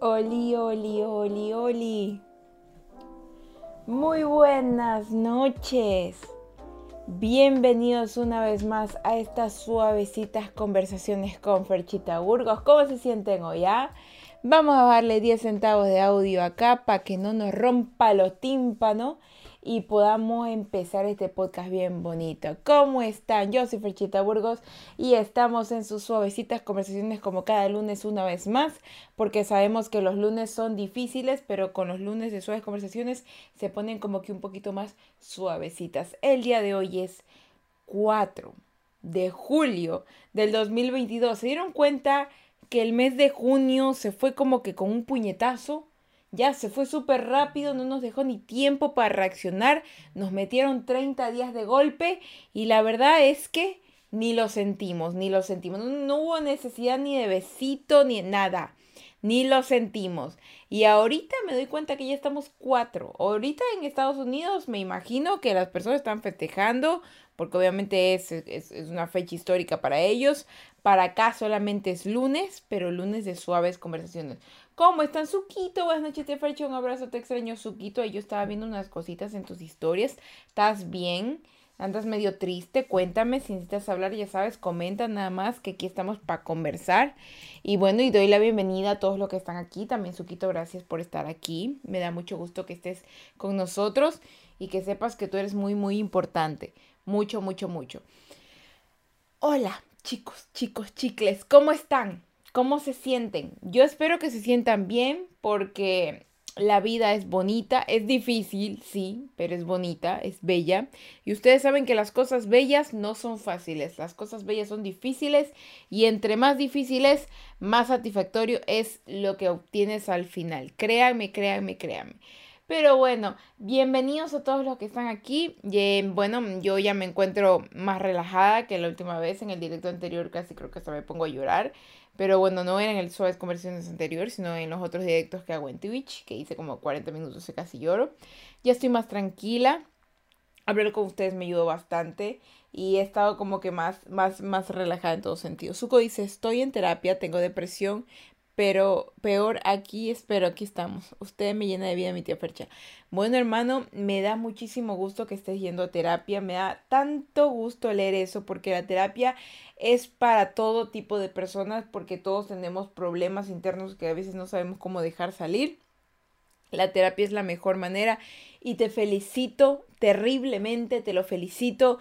Oli, oli, oli, oli. Muy buenas noches. Bienvenidos una vez más a estas suavecitas conversaciones con Ferchita Burgos. ¿Cómo se sienten hoy? Ah? Vamos a darle 10 centavos de audio acá para que no nos rompa los tímpanos y podamos empezar este podcast bien bonito. ¿Cómo están? Yo soy Ferchita Burgos y estamos en sus suavecitas conversaciones como cada lunes una vez más, porque sabemos que los lunes son difíciles, pero con los lunes de suaves conversaciones se ponen como que un poquito más suavecitas. El día de hoy es 4 de julio del 2022. ¿Se dieron cuenta que el mes de junio se fue como que con un puñetazo? Ya se fue súper rápido, no nos dejó ni tiempo para reaccionar, nos metieron 30 días de golpe y la verdad es que ni lo sentimos, ni lo sentimos. No, hubo necesidad ni de besito, ni nada, ni lo sentimos. Y ahorita me doy cuenta que ya estamos cuatro. Ahorita en Estados Unidos me imagino que las personas están festejando, porque obviamente es, es, es una fecha histórica para ellos. Para acá solamente es lunes, pero lunes de suaves conversaciones. ¿Cómo están, Suquito? Buenas noches, te Fercho. Un abrazo, te extraño, Suquito. Yo estaba viendo unas cositas en tus historias. ¿Estás bien? ¿Andas medio triste? Cuéntame si necesitas hablar, ya sabes, comenta nada más que aquí estamos para conversar. Y bueno, y doy la bienvenida a todos los que están aquí. También, Suquito, gracias por estar aquí. Me da mucho gusto que estés con nosotros y que sepas que tú eres muy, muy importante. Mucho, mucho, mucho. Hola, chicos, chicos, chicles, ¿cómo están? ¿Cómo se sienten? Yo espero que se sientan bien porque la vida es bonita, es difícil, sí, pero es bonita, es bella. Y ustedes saben que las cosas bellas no son fáciles, las cosas bellas son difíciles y entre más difíciles, más satisfactorio es lo que obtienes al final. Créanme, créanme, créanme. Pero bueno, bienvenidos a todos los que están aquí. Y, bueno, yo ya me encuentro más relajada que la última vez. En el directo anterior casi creo que hasta me pongo a llorar. Pero bueno, no era en el Suaves Conversaciones anterior, sino en los otros directos que hago en Twitch, que hice como 40 minutos y casi lloro. Ya estoy más tranquila. Hablar con ustedes me ayudó bastante y he estado como que más, más, más relajada en todo sentido. Suko dice, estoy en terapia, tengo depresión, pero peor aquí, espero, aquí estamos. Usted me llena de vida, mi tía Percha. Bueno, hermano, me da muchísimo gusto que estés yendo a terapia. Me da tanto gusto leer eso porque la terapia es para todo tipo de personas porque todos tenemos problemas internos que a veces no sabemos cómo dejar salir. La terapia es la mejor manera y te felicito terriblemente, te lo felicito.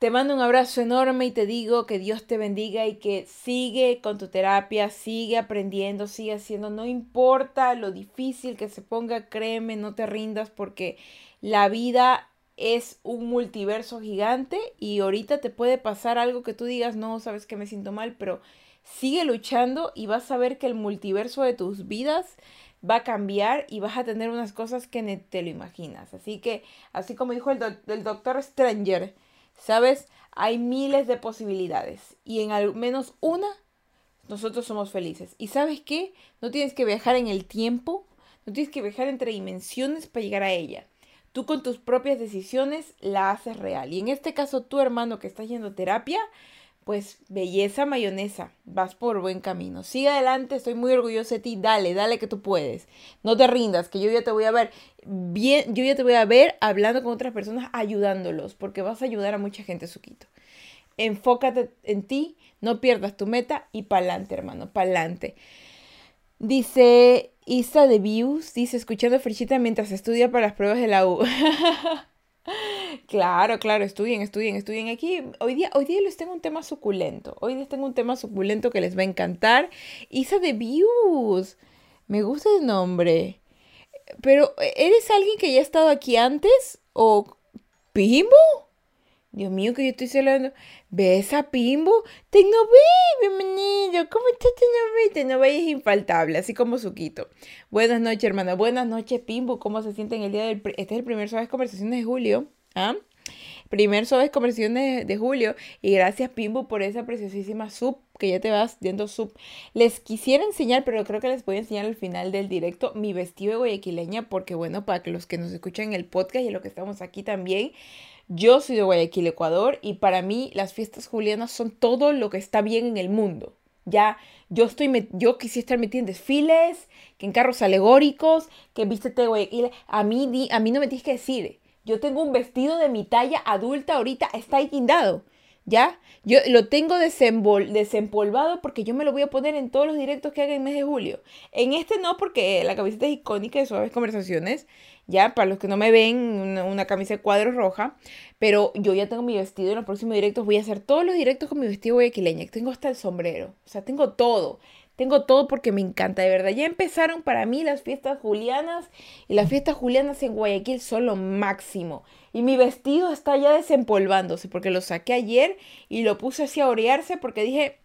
Te mando un abrazo enorme y te digo que Dios te bendiga y que sigue con tu terapia, sigue aprendiendo, sigue haciendo, no importa lo difícil que se ponga, créeme, no te rindas porque la vida es un multiverso gigante y ahorita te puede pasar algo que tú digas, no, sabes que me siento mal, pero sigue luchando y vas a ver que el multiverso de tus vidas va a cambiar y vas a tener unas cosas que ni te lo imaginas. Así que, así como dijo el, el doctor Stranger, ¿Sabes? Hay miles de posibilidades y en al menos una nosotros somos felices. ¿Y sabes qué? No tienes que viajar en el tiempo, no tienes que viajar entre dimensiones para llegar a ella. Tú con tus propias decisiones la haces real. Y en este caso, tu hermano que está yendo a terapia, pues belleza mayonesa, vas por buen camino. Sigue adelante, estoy muy orgulloso de ti, dale, dale que tú puedes. No te rindas, que yo ya te voy a ver bien, yo ya te voy a ver hablando con otras personas, ayudándolos, porque vas a ayudar a mucha gente, Suquito. Enfócate en ti, no pierdas tu meta y pa'lante, hermano, pa'lante. Dice Isa de Views, dice escuchando Frichita mientras estudia para las pruebas de la U. Claro, claro, estudien, estudien, estudien. Aquí hoy día, hoy día les tengo un tema suculento. Hoy les tengo un tema suculento que les va a encantar. Isa de Views. Me gusta el nombre. Pero, ¿eres alguien que ya ha estado aquí antes? ¿O Pimbo? Dios mío, que yo estoy hablando. ¿Ves a Pimbo? Tecnobé, bienvenido. ¿Cómo estás, Tecnobé? Tecnobé es infaltable, así como Suquito. Buenas noches, hermana. Buenas noches, Pimbo. ¿Cómo se siente en el día del... Este es el primer Suaves Conversaciones de julio. ¿Ah? Primer Suaves Conversaciones de, julio. Y gracias, Pimbo, por esa preciosísima sub que ya te vas viendo sub. Les quisiera enseñar, pero creo que les voy a enseñar al final del directo mi vestido de guayaquileña, porque bueno, para que los que nos escuchan en el podcast y los que estamos aquí también, yo soy de Guayaquil, Ecuador, y para mí las fiestas julianas son todo lo que está bien en el mundo. Ya, yo estoy, yo quisiera estar metida en desfiles, que en carros alegóricos, que vístete Guayaquil. A mí, a mí no me tienes que decir. Yo tengo un vestido de mi talla adulta ahorita, está ahí guindado. ¿Ya? Yo lo tengo desempolvado porque yo me lo voy a poner en todos los directos que haga en el mes de julio. En este no, porque la camiseta es icónica de Suaves Conversaciones. Ya, para los que no me ven, una, camisa de cuadros roja. Pero yo ya tengo mi vestido en los próximos directos. Voy a hacer todos los directos con mi vestido guayaquileña. Tengo hasta el sombrero. O sea, tengo todo. Tengo todo porque me encanta, de verdad. Ya empezaron para mí las fiestas julianas y las fiestas julianas en Guayaquil son lo máximo. Y mi vestido está ya desempolvándose porque lo saqué ayer y lo puse así a orearse porque dije,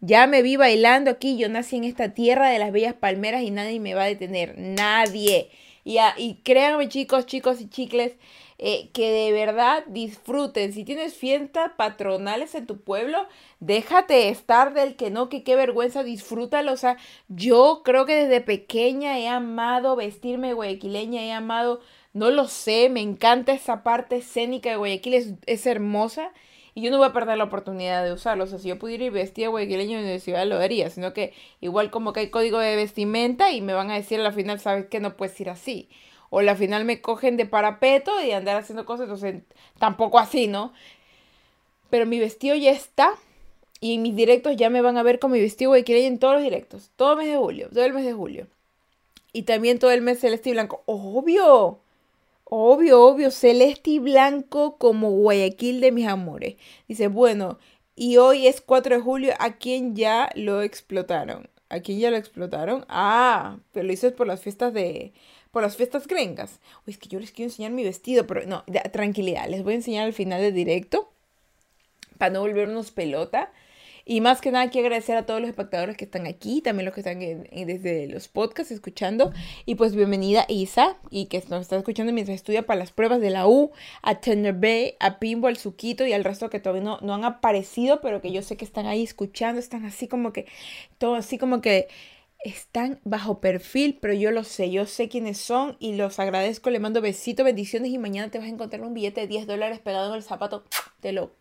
ya me vi bailando aquí, yo nací en esta tierra de las bellas palmeras y nadie me va a detener, nadie. Y, y créanme chicos, chicos y chicles, eh, que de verdad disfruten. Si tienes fiestas patronales en tu pueblo, déjate estar del que no, que qué vergüenza, disfrútalo. O sea, yo creo que desde pequeña he amado vestirme guayaquileña, he amado no lo sé, me encanta esa parte escénica de Guayaquil, es, hermosa. Y yo no voy a perder la oportunidad de usarlo. O sea, si yo pudiera ir vestida guayaquileña en la universidad, lo haría. Sino que igual como que hay código de vestimenta y me van a decir a la final, ¿sabes qué? No puedes ir así. O la final me cogen de parapeto y andar haciendo cosas. Entonces, tampoco así, ¿no? Pero mi vestido ya está. Y mis directos ya me van a ver con mi vestido guayaquileño en todos los directos. Todo el mes de julio. Todo el mes de julio. Y también todo el mes celeste y blanco. ¡Obvio! Obvio, obvio, celeste y blanco como Guayaquil de mis amores. Dice, bueno, y hoy es 4 de julio, ¿a quién ya lo explotaron? ¿A quién ya lo explotaron? Ah, pero lo hice por las fiestas de... Por las fiestas gringas. Uy, es que yo les quiero enseñar mi vestido, pero no, tranquilidad, les voy a enseñar al final del directo. Para no volvernos pelota. Y más que nada quiero agradecer a todos los espectadores que están aquí, también los que están desde los podcasts escuchando. Y pues bienvenida Isa, y que nos está escuchando mientras estudia para las pruebas de la U, a Tender Bay, a Pimbo, al Suquito y al resto que todavía no, no han aparecido, pero que yo sé que están ahí escuchando, están así como que, todo así como que están bajo perfil, pero yo lo sé, yo sé quiénes son y los agradezco, le mando besitos, bendiciones y mañana te vas a encontrar un billete de 10 dólares pegado en el zapato, te lo,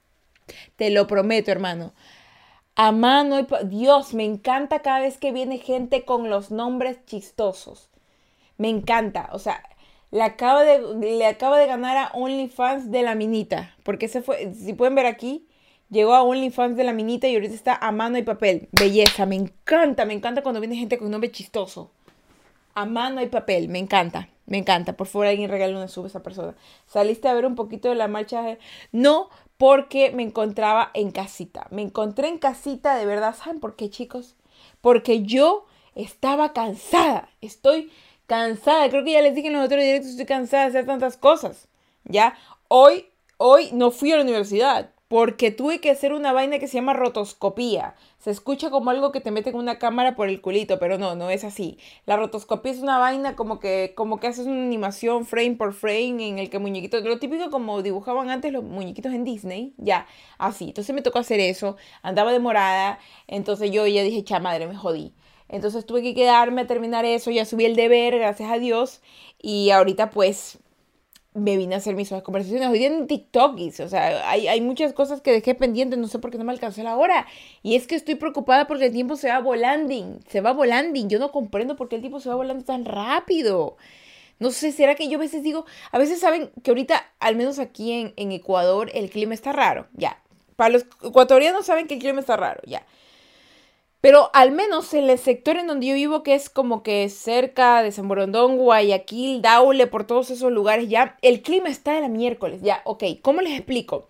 te lo prometo, hermano a mano. Dios, me encanta cada vez que viene gente con los nombres chistosos. Me encanta. O sea, le acaba de, le acaba de ganar a OnlyFans de la minita. Porque se fue, si pueden ver aquí, llegó a OnlyFans de la minita y ahorita está a mano y papel. Belleza, me encanta, me encanta cuando viene gente con un nombre chistoso. A mano y papel, me encanta, me encanta. Por favor, alguien regale una sub a esa persona. ¿Saliste a ver un poquito de la marcha? No, porque me encontraba en casita. Me encontré en casita de verdad, ¿saben por qué, chicos? Porque yo estaba cansada. Estoy cansada. Creo que ya les dije en los otros directos, estoy cansada de hacer tantas cosas. ¿Ya? Hoy, hoy no fui a la universidad porque tuve que hacer una vaina que se llama rotoscopía. Se escucha como algo que te meten una cámara por el culito, pero no, no es así. La rotoscopía es una vaina como que, como que haces una animación frame por frame en el que muñequitos, lo típico como dibujaban antes los muñequitos en Disney, ya, así. Entonces me tocó hacer eso, andaba demorada, entonces yo ya dije, cha madre, me jodí. Entonces tuve que quedarme a terminar eso, ya subí el deber, gracias a Dios, y ahorita pues me vine a hacer mis conversaciones. Hoy día en TikTok, o sea, hay, hay, muchas cosas que dejé pendientes, no sé por qué no me alcancé la hora. Y es que estoy preocupada porque el tiempo se va volando, se va volando. Yo no comprendo por qué el tiempo se va volando tan rápido. No sé, ¿será que yo a veces digo, a veces saben que ahorita, al menos aquí en, en Ecuador, el clima está raro, ya. Para los ecuatorianos saben que el clima está raro, ya. Pero al menos en el sector en donde yo vivo, que es como que cerca de San Borondón, Guayaquil, Daule, por todos esos lugares, ya el clima está de la miércoles. Ya, ok, ¿cómo les explico?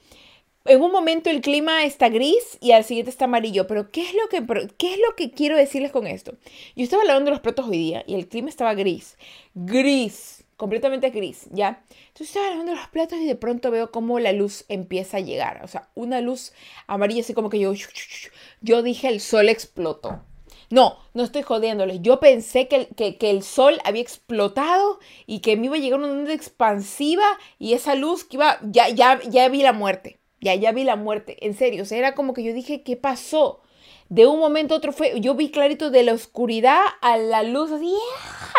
En un momento el clima está gris y al siguiente está amarillo, pero ¿qué es lo que, qué es lo que quiero decirles con esto? Yo estaba lavando los platos hoy día y el clima estaba gris. Gris completamente gris, ¿ya? Entonces estaba lavando los platos y de pronto veo cómo la luz empieza a llegar, o sea, una luz amarilla así como que yo, yo dije el sol explotó. No, no estoy jodiéndoles. Yo pensé que, que, el sol había explotado y que me iba a llegar una onda expansiva y esa luz que iba, ya, ya, ya vi la muerte. Ya, ya vi la muerte. En serio, o sea, era como que yo dije, ¿qué pasó? De un momento a otro fue, yo vi clarito de la oscuridad a la luz, así,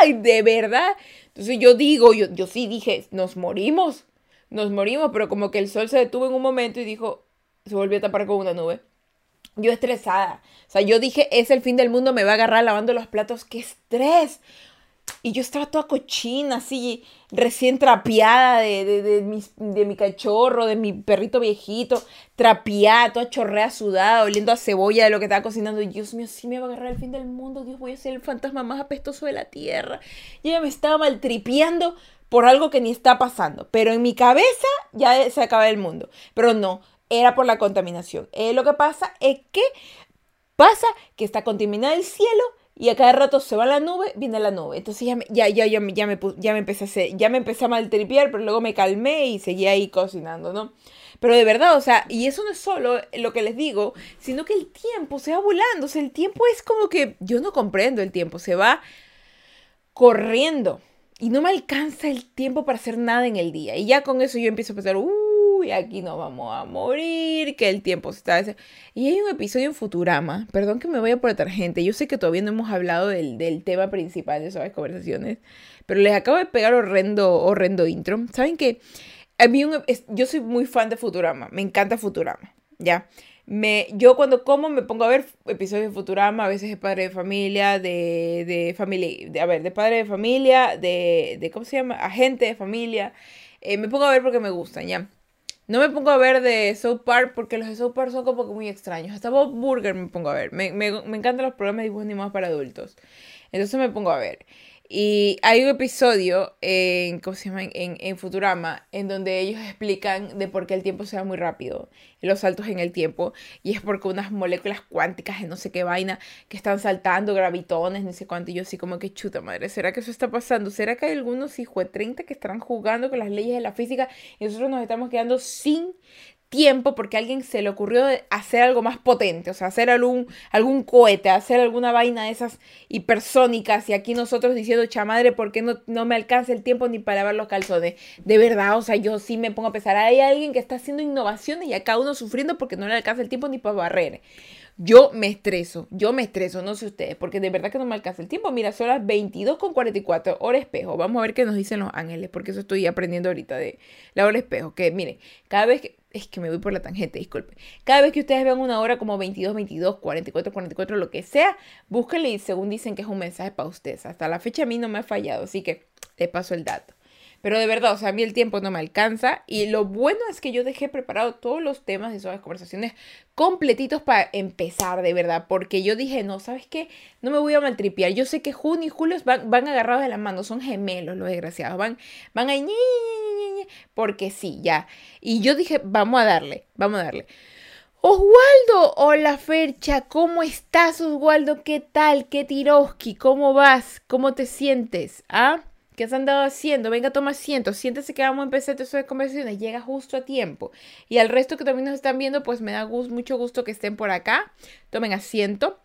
¡ay! De verdad. Entonces yo digo, yo, yo sí dije, nos morimos, nos morimos, pero como que el sol se detuvo en un momento y dijo, se volvió a tapar con una nube. Yo estresada. O sea, yo dije, es el fin del mundo, me va a agarrar lavando los platos. ¡Qué estrés! Y yo estaba toda cochina, así, recién trapeada de, de, de, mi, cachorro, de mi perrito viejito, trapeada, toda chorrea sudada, oliendo a cebolla de lo que estaba cocinando. Dios mío, sí me va a agarrar el fin del mundo, Dios, voy a ser el fantasma más apestoso de la tierra. Y ella me estaba maltripeando por algo que ni está pasando. Pero en mi cabeza ya se acaba el mundo. Pero no, era por la contaminación. Eh, lo que pasa es que pasa que está contaminado el cielo y a cada rato se va la nube, viene la nube. Entonces ya, ya, ya, ya, ya, me, ya me empecé a hacer, ya me empecé a maltripear, pero luego me calmé y seguí ahí cocinando, ¿no? Pero de verdad, o sea, y eso no es solo lo que les digo, sino que el tiempo se va volando. O sea, el tiempo es como que yo no comprendo el tiempo, se va corriendo. Y no me alcanza el tiempo para hacer nada en el día. Y ya con eso yo empiezo a pensar, uy, aquí nos vamos a morir, que el tiempo se está... Y hay un episodio en Futurama, perdón que me vaya por la tarjeta, yo sé que todavía no hemos hablado del, del tema principal de esas conversaciones, pero les acabo de pegar horrendo, horrendo intro. ¿Saben un, yo soy muy fan de Futurama, me encanta Futurama, ¿ya? Me, yo cuando como me pongo a ver episodios de Futurama, a veces de Padre de Familia, de, de familia, de, a ver, de Padre de Familia, de, de ¿cómo se llama? Agente de Familia. Eh, me pongo a ver porque me gustan, ¿ya? No me pongo a ver de South Park porque los de South Park son como que muy extraños. Hasta Bob Burger me pongo a ver. Me, me, me encantan los programas de dibujos animados para adultos. Entonces me pongo a ver. Y hay un episodio en, ¿cómo se llama? En, en, Futurama en donde ellos explican de por qué el tiempo se va muy rápido, los saltos en el tiempo, y es porque unas moléculas cuánticas de no sé qué vaina que están saltando, gravitones, no sé cuánto, y yo así como que chuta madre, ¿será que eso está pasando? ¿Será que hay algunos hijos de 30 que estarán jugando con las leyes de la física y nosotros nos estamos quedando sin tiempo porque a alguien se le ocurrió hacer algo más potente, o sea, hacer algún, cohete, hacer alguna vaina de esas hipersónicas y aquí nosotros diciendo, chamadre, ¿por qué no, no me alcanza el tiempo ni para lavar los calzones? De verdad, o sea, yo sí me pongo a pensar, hay alguien que está haciendo innovaciones y acá uno sufriendo porque no le alcanza el tiempo ni para barrer. Yo me estreso, yo me estreso, no sé ustedes, porque de verdad que no me alcanza el tiempo. Mira, son las 22 con 44, hora espejo. Vamos a ver qué nos dicen los ángeles, porque eso estoy aprendiendo ahorita de la hora espejo. Que miren, cada vez que, es que me voy por la tangente, disculpe. Cada vez que ustedes vean una hora como 22, 22, 44, 44, lo que sea, búsquenle y según dicen que es un mensaje para ustedes. Hasta la fecha a mí no me ha fallado, así que te paso el dato. Pero de verdad, o sea, a mí el tiempo no me alcanza. Y lo bueno es que yo dejé preparado todos los temas de esas conversaciones completitos para empezar, de verdad. Porque yo dije, no, ¿sabes qué? No me voy a maltripear. Yo sé que junio y julio van, van agarrados de la mano. Son gemelos los desgraciados. Van, van ahí, porque sí, ya. Y yo dije, vamos a darle, vamos a darle. Oswaldo, hola Fercha, ¿cómo estás Oswaldo? ¿Qué tal? ¿Qué tiroski? ¿Cómo vas? ¿Cómo te sientes? ¿Ah? ¿Qué has andado haciendo? Venga, toma asiento. Siéntese que vamos a empezar estas conversaciones. Llega justo a tiempo. Y al resto que también nos están viendo, pues me da mucho gusto que estén por acá. Tomen asiento.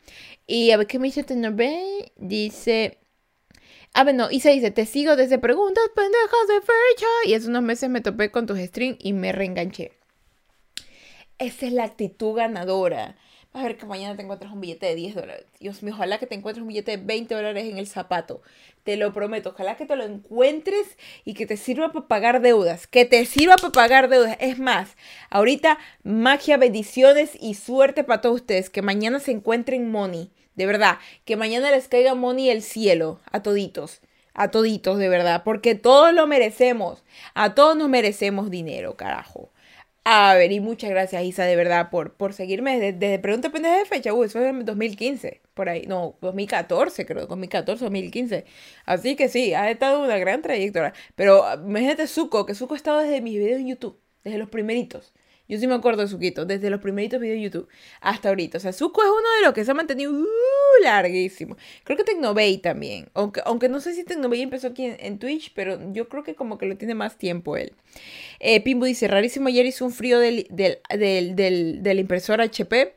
Y a ver qué me dice ve Dice. A ver, no, y se dice, te sigo desde preguntas pendejas de fecha. Y hace unos meses me topé con tus streams y me reenganché. Esa es la actitud ganadora a ver que mañana te encuentres un billete de 10 dólares. Dios mío, ojalá que te encuentres un billete de 20 dólares en el zapato. Te lo prometo. Ojalá que te lo encuentres y que te sirva para pagar deudas. Que te sirva para pagar deudas. Es más, ahorita magia, bendiciones y suerte para todos ustedes. Que mañana se encuentren money. De verdad. Que mañana les caiga money el cielo. A toditos. A toditos, de verdad. Porque todos lo merecemos. A todos nos merecemos dinero, carajo. A ver, y muchas gracias, Isa, de verdad, por, por seguirme desde, desde Pregunta Pendeja de Fecha. Uy, eso es en 2015, por ahí. No, 2014, creo, 2014, 2015. Así que sí, ha estado una gran trayectoria. Pero imagínate Zuko, que Zuko ha estado desde mis videos en YouTube, desde los primeritos. Yo sí me acuerdo de Suquito, desde los primeritos videos de YouTube hasta ahorita. O sea, Suco es uno de los que se ha mantenido uh, larguísimo. Creo que Tecnovey también. Aunque, aunque no sé si Tecnovey empezó aquí en, Twitch, pero yo creo que como que lo tiene más tiempo él. Eh, Pimbu dice, rarísimo, ayer hizo un frío del, del, del, del, del impresor HP.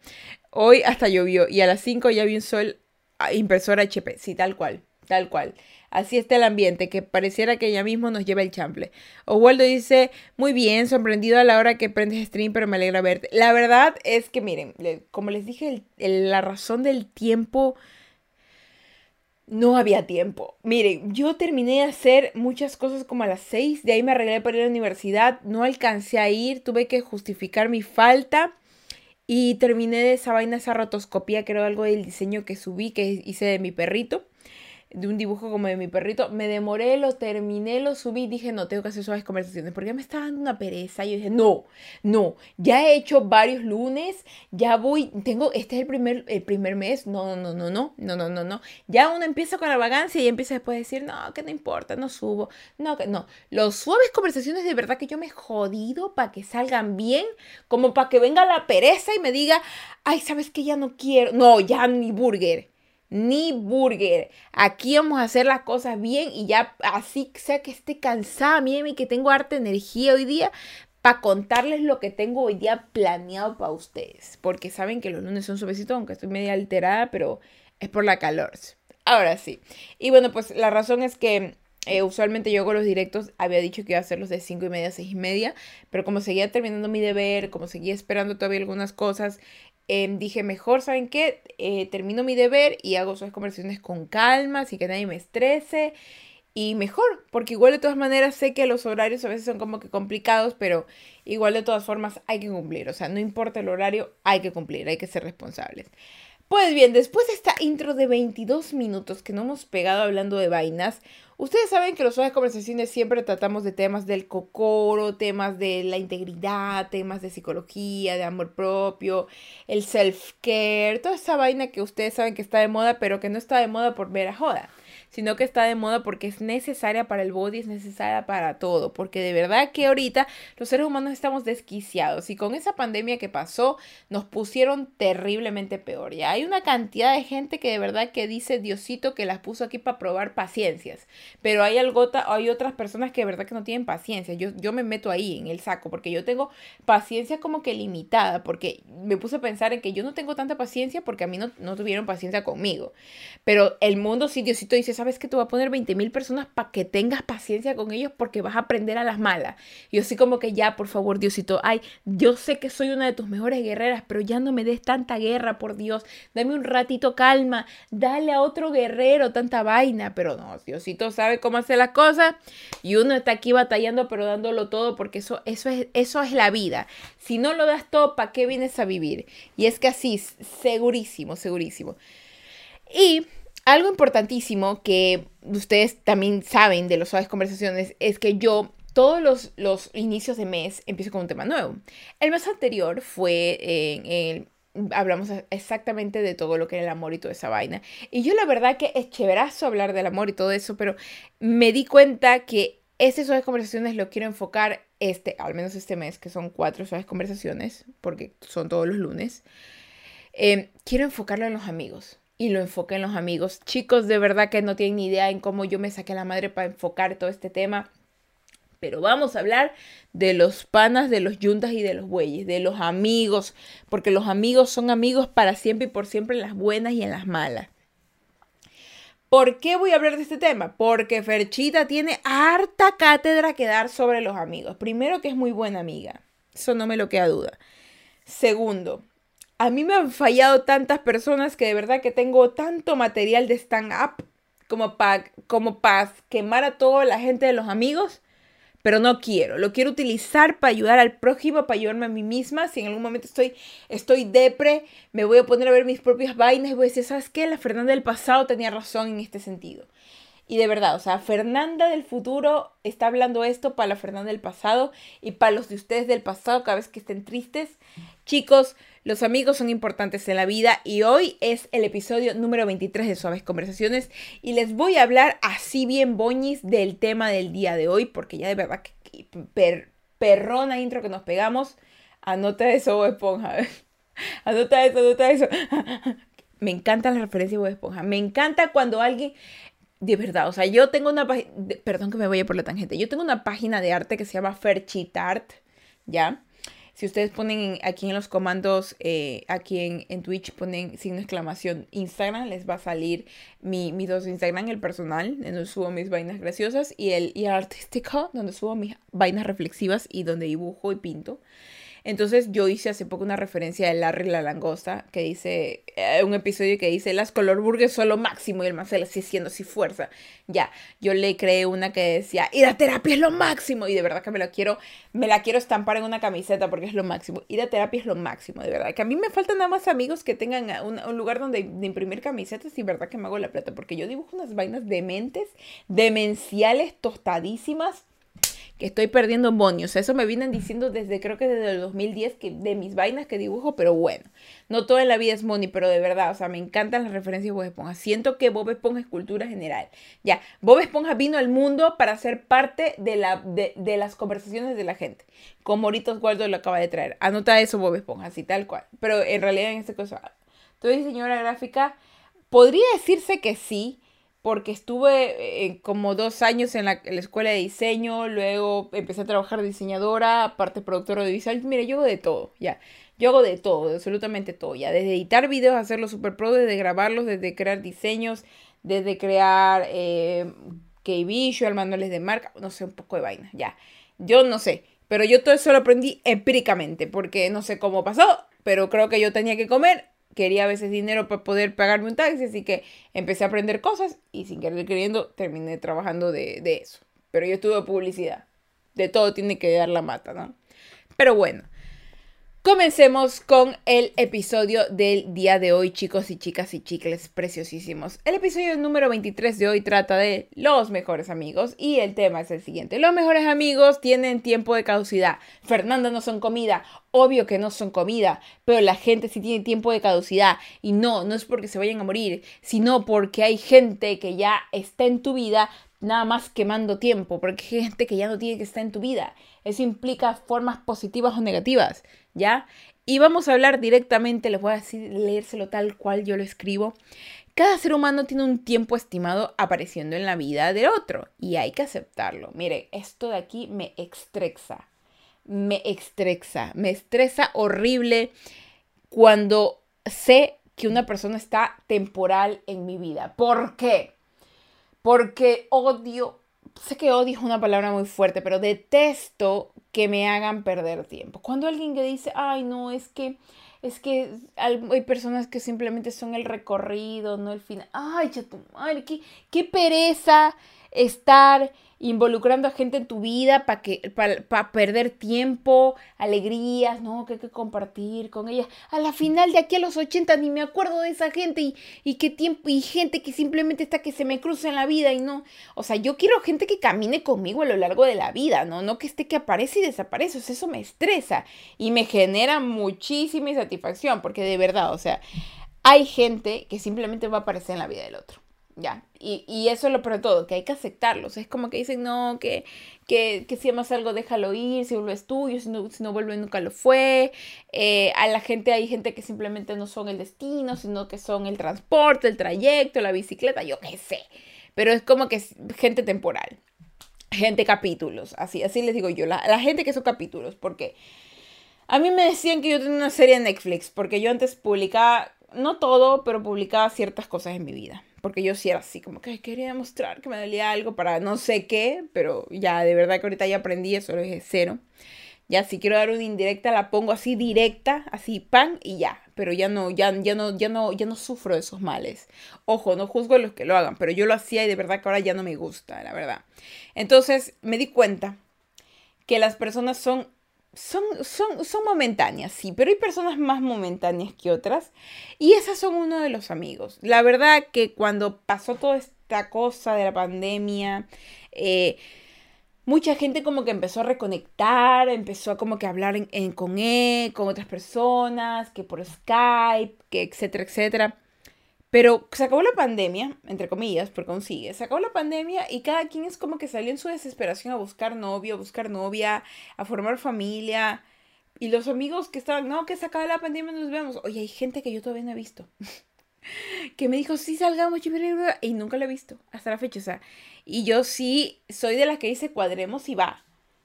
Hoy hasta llovió y a las 5 ya vi un sol ah, impresora HP. Sí, tal cual, tal cual. Así está el ambiente, que pareciera que ella mismo nos lleva el chample. Oswaldo dice, muy bien, sorprendido a la hora que prendes stream, pero me alegra verte. La verdad es que, miren, como les dije, la razón del tiempo... No había tiempo. Miren, yo terminé de hacer muchas cosas como a las 6, de ahí me arreglé para ir a la universidad, no alcancé a ir, tuve que justificar mi falta Y terminé de esa vaina, esa rotoscopía, creo algo del diseño que subí, que hice de mi perrito de un dibujo como de mi perrito. Me demoré, lo terminé, lo subí. Dije, no, tengo que hacer suaves conversaciones. Porque me estaba dando una pereza. Y yo dije, no, no. Ya he hecho varios lunes. Ya voy. Tengo. Este es el primer, el primer mes. No, no, no, no. No, no, no, no. Ya uno empieza con la vagancia y empieza después a decir, no, que no importa, no subo. No, que no. Los suaves conversaciones de verdad que yo me he jodido para que salgan bien. Como para que venga la pereza y me diga, ay, ¿sabes que ya no quiero? No, ya ni burger ni burger. Aquí vamos a hacer las cosas bien y ya así sea que esté cansada, miren que tengo harta energía hoy día para contarles lo que tengo hoy día planeado para ustedes. Porque saben que los lunes son suavecitos, aunque estoy media alterada, pero es por la calor. Ahora sí. Y bueno, pues la razón es que eh, usualmente yo con los directos había dicho que iba a hacerlos de 5 y media a 6 y media, pero como seguía terminando mi deber, como seguía esperando todavía algunas cosas, Em, dije, mejor, ¿saben qué? Eh, termino mi deber y hago esas conversaciones con calma, así que nadie me estrese. Y mejor, porque igual de todas maneras sé que los horarios a veces son como que complicados, pero igual de todas formas hay que cumplir. O sea, no importa el horario, hay que cumplir, hay que ser responsables. Pues bien, después de esta intro de 22 minutos que no hemos pegado hablando de vainas, ustedes saben que los de conversaciones siempre tratamos de temas del cocoro, temas de la integridad, temas de psicología, de amor propio, el self-care, toda esa vaina que ustedes saben que está de moda, pero que no está de moda por ver a joda sino que está de moda porque es necesaria para el body, es necesaria para todo, porque de verdad que ahorita los seres humanos estamos desquiciados y con esa pandemia que pasó nos pusieron terriblemente peor. Y hay una cantidad de gente que de verdad que dice Diosito que las puso aquí para probar paciencias, pero hay algo, hay otras personas que de verdad que no tienen paciencia. Yo, yo me meto ahí en el saco porque yo tengo paciencia como que limitada, porque me puse a pensar en que yo no tengo tanta paciencia porque a mí no, no tuvieron paciencia conmigo. Pero el mundo sí, Diosito dice, sabes que te voy a poner 20 mil personas para que tengas paciencia con ellos porque vas a aprender a las malas. Yo así como que ya, por favor, Diosito, ay, yo sé que soy una de tus mejores guerreras, pero ya no me des tanta guerra, por Dios. Dame un ratito calma, dale a otro guerrero tanta vaina. Pero no, Diosito sabe cómo hacer las cosas y uno está aquí batallando, pero dándolo todo porque eso, eso, es, eso es la vida. Si no lo das todo, ¿para qué vienes a vivir? Y es que así, segurísimo, segurísimo. Y algo importantísimo que ustedes también saben de los suaves conversaciones es que yo todos los, los, inicios de mes empiezo con un tema nuevo. El mes anterior fue en el hablamos exactamente de todo lo que era el amor y toda esa vaina. Y yo la verdad que es chéverazo hablar del amor y todo eso, pero me di cuenta que este suaves conversaciones lo quiero enfocar este, al menos este mes, que son cuatro suaves conversaciones, porque son todos los lunes. Eh, quiero enfocarlo en los amigos y lo enfoqué en los amigos. Chicos, de verdad que no tienen ni idea en cómo yo me saqué la madre para enfocar todo este tema. Pero vamos a hablar de los panas, de los yuntas y de los bueyes, de los amigos, porque los amigos son amigos para siempre y por siempre en las buenas y en las malas. ¿Por qué voy a hablar de este tema? Porque Ferchita tiene harta cátedra que dar sobre los amigos. Primero que es muy buena amiga, eso no me lo queda duda. Segundo, a mí me han fallado tantas personas que de verdad que tengo tanto material de stand-up como para como quemar a toda la gente de los amigos, pero no quiero. Lo quiero utilizar para ayudar al prójimo, para ayudarme a mí misma. Si en algún momento estoy, estoy depre, me voy a poner a ver mis propias vainas y voy a decir, ¿sabes qué? La Fernanda del pasado tenía razón en este sentido. Y de verdad, o sea, Fernanda del futuro está hablando esto para la Fernanda del pasado y para los de ustedes del pasado cada vez que estén tristes. Chicos, los amigos son importantes en la vida y hoy es el episodio número 23 de Suaves Conversaciones y les voy a hablar así bien boñis del tema del día de hoy porque ya de verdad que perrona intro que nos pegamos. Anota eso, Esponja. anota eso, anota eso. Me encanta la referencia de Bob Esponja. Me encanta cuando alguien de verdad, o sea, yo tengo una página, perdón que me vaya por la tangente, yo tengo una página de arte que se llama Ferchitart, ¿ya? Si ustedes ponen aquí en los comandos, eh, aquí en, en, Twitch ponen signo exclamación Instagram, les va a salir mi, mis dos Instagram, el personal, donde subo mis vainas graciosas, y el, y el artístico, donde subo mis vainas reflexivas y donde dibujo y pinto. Entonces yo hice hace poco una referencia de Larry la langosta, que dice, eh, un episodio que dice, las color burgues son lo máximo y el Marcelo así siendo así fuerza. Ya, yo le creé una que decía, ir a terapia es lo máximo. Y de verdad que me la quiero, me la quiero estampar en una camiseta porque es lo máximo. Ir a terapia es lo máximo, de verdad. Que a mí me faltan nada más amigos que tengan un, un lugar donde de imprimir camisetas y verdad que me hago la plata. Porque yo dibujo unas vainas dementes, demenciales, tostadísimas que estoy perdiendo sea, eso me vienen diciendo desde, creo que desde el 2010, que de mis vainas que dibujo, pero bueno, no todo en la vida es money, pero de verdad, o sea, me encantan las referencias de Bob Esponja. Siento que Bob Esponja es cultura general. Ya, Bob Esponja vino al mundo para ser parte de, la, de, las conversaciones de la gente, como ahorita Oswaldo lo acaba de traer. Anota eso, Bob Esponja, así tal cual. Pero en realidad en este caso, ¿tú diseñadora gráfica? Podría decirse que sí, porque estuve eh, como dos años en la, escuela de diseño, luego empecé a trabajar diseñadora, aparte productora audiovisual. Mire, yo hago de todo, ya. Yo hago de todo, absolutamente todo, ya. Desde editar videos, hacerlos super pro, desde grabarlos, desde crear diseños, desde crear eh, K-Visual, manuales de marca, no sé, un poco de vaina, ya. Yo no sé, pero yo todo eso lo aprendí empíricamente, porque no sé cómo pasó, pero creo que yo tenía que comer quería a veces dinero para poder pagarme un taxi, así que empecé a aprender cosas y sin querer queriendo terminé trabajando de, de eso. Pero yo estuve publicidad. De todo tiene que dar la mata, ¿no? Pero bueno, Comencemos con el episodio del día de hoy, chicos y chicas y chicles preciosísimos. El episodio número 23 de hoy trata de los mejores amigos y el tema es el siguiente. Los mejores amigos tienen tiempo de caducidad. Fernanda no son comida. Obvio que no son comida, pero la gente sí tiene tiempo de caducidad. Y no, no es porque se vayan a morir, sino porque hay gente que ya está en tu vida nada más quemando tiempo, porque hay gente que ya no tiene que estar en tu vida. Eso implica formas positivas o negativas, ¿ya? Y vamos a hablar directamente, les voy a decir, leérselo tal cual yo lo escribo. Cada ser humano tiene un tiempo estimado apareciendo en la vida del otro y hay que aceptarlo. Mire, esto de aquí me estresa, me estresa, me estresa horrible cuando sé que una persona está temporal en mi vida. ¿Por qué? Porque odio, sé que odio es una palabra muy fuerte, pero detesto que me hagan perder tiempo. Cuando alguien que dice, ay, no, es que, es que hay personas que simplemente son el recorrido, no el final. Ay, chato, madre, qué, qué pereza estar involucrando a gente en tu vida para que para perder tiempo, alegrías, ¿no? Que hay que compartir con ellas. A la final de aquí a los 80 ni me acuerdo de esa gente y, y qué tiempo y gente que simplemente está que se me cruza en la vida y no, o sea, yo quiero gente que camine conmigo a lo largo de la vida, ¿no? No que esté que aparece y desaparece, o sea, eso me estresa y me genera muchísima insatisfacción porque de verdad, o sea, hay gente que simplemente va a aparecer en la vida del otro. Ya, y, eso es lo peor todo, que hay que aceptarlos. Es como que dicen, no, que, que, si amas algo, déjalo ir, si vuelve es tuyo, si no, si no vuelve, nunca lo fue. Eh, a la gente hay gente que simplemente no son el destino, sino que son el transporte, el trayecto, la bicicleta, yo qué sé. Pero es como que es gente temporal, gente capítulos, así, así les digo yo, la, la gente que son capítulos, porque a mí me decían que yo tenía una serie en Netflix, porque yo antes publicaba, no todo, pero publicaba ciertas cosas en mi vida porque yo sí era así, como que quería demostrar que me dolía algo para no sé qué, pero ya de verdad que ahorita ya aprendí eso, lo dije cero. Ya si quiero dar una indirecta la pongo así directa, así pan y ya, pero ya no ya ya no ya no ya no sufro esos males. Ojo, no juzgo a los que lo hagan, pero yo lo hacía y de verdad que ahora ya no me gusta, la verdad. Entonces, me di cuenta que las personas son son, son, son momentáneas, sí, pero hay personas más momentáneas que otras y esas son uno de los amigos. La verdad que cuando pasó toda esta cosa de la pandemia, eh, mucha gente como que empezó a reconectar, empezó a como que hablar en, con él, con otras personas, que por Skype, que etcétera, etcétera. Pero se acabó la pandemia, entre comillas, porque aún sigue. Se acabó la pandemia y cada quien es como que salió en su desesperación a buscar novio, a buscar novia, a formar familia. Y los amigos que estaban, no, que se acaba la pandemia, nos vemos. Oye, hay gente que yo todavía no he visto. que me dijo, sí, salgamos, y nunca la he visto hasta la fecha. O sea, y yo sí soy de las que dice cuadremos y va.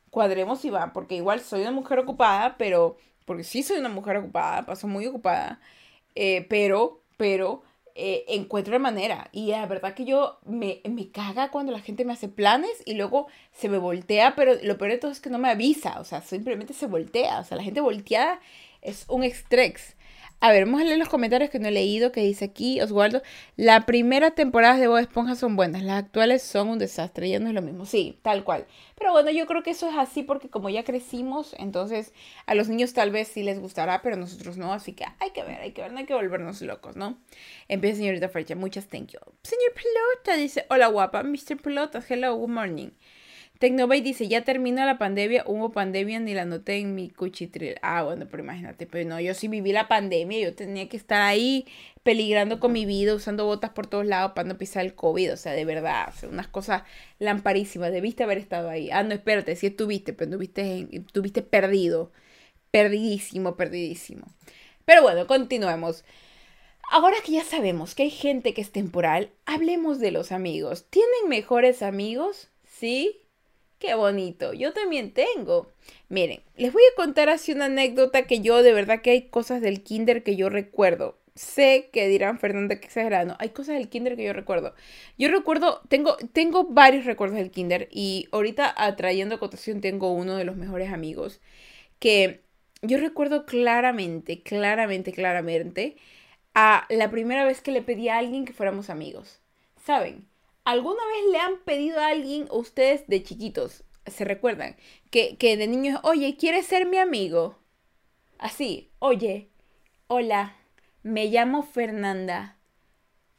Cuadremos y va, porque igual soy una mujer ocupada, pero, porque sí soy una mujer ocupada, paso muy ocupada. Eh, pero, pero eh, encuentro la manera. Y la verdad que yo me, me caga cuando la gente me hace planes y luego se me voltea, pero lo peor de todo es que no me avisa, o sea, simplemente se voltea, o sea, la gente volteada es un extrex. A ver, vamos a leer los comentarios que no he leído, que dice aquí Oswaldo. La primera temporada de Bob Esponja son buenas, las actuales son un desastre, ya no es lo mismo. Sí, tal cual. Pero bueno, yo creo que eso es así porque como ya crecimos, entonces a los niños tal vez sí les gustará, pero a nosotros no, así que hay que ver, hay que ver, no hay que volvernos locos, ¿no? Empieza señorita Frecha, muchas thank you. Señor Pelota dice, hola guapa, Mr. Pelota, hello, good morning. Tecnobay dice, ya terminó la pandemia, hubo pandemia, ni la noté en mi cuchitril. Ah, bueno, pero imagínate, pero no, yo sí viví la pandemia, yo tenía que estar ahí peligrando con mi vida, usando botas por todos lados para no pisar el COVID, o sea, de verdad, unas cosas lamparísimas, debiste haber estado ahí. Ah, no, espérate, sí estuviste, pero estuviste, estuviste perdido, perdidísimo, perdidísimo. Pero bueno, continuemos. Ahora que ya sabemos que hay gente que es temporal, hablemos de los amigos. ¿Tienen mejores amigos? ¿Sí? Qué bonito, yo también tengo. Miren, les voy a contar así una anécdota que yo de verdad que hay cosas del kinder que yo recuerdo. Sé que dirán Fernanda que exagerado. Hay cosas del kinder que yo recuerdo. Yo recuerdo, tengo, tengo varios recuerdos del kinder y ahorita atrayendo cotación tengo uno de los mejores amigos que yo recuerdo claramente, claramente, claramente a la primera vez que le pedí a alguien que fuéramos amigos. ¿Saben? ¿Alguna vez le han pedido a alguien, ustedes de chiquitos, se recuerdan, que, que de niños, oye, ¿quieres ser mi amigo? Así, oye, hola, me llamo Fernanda,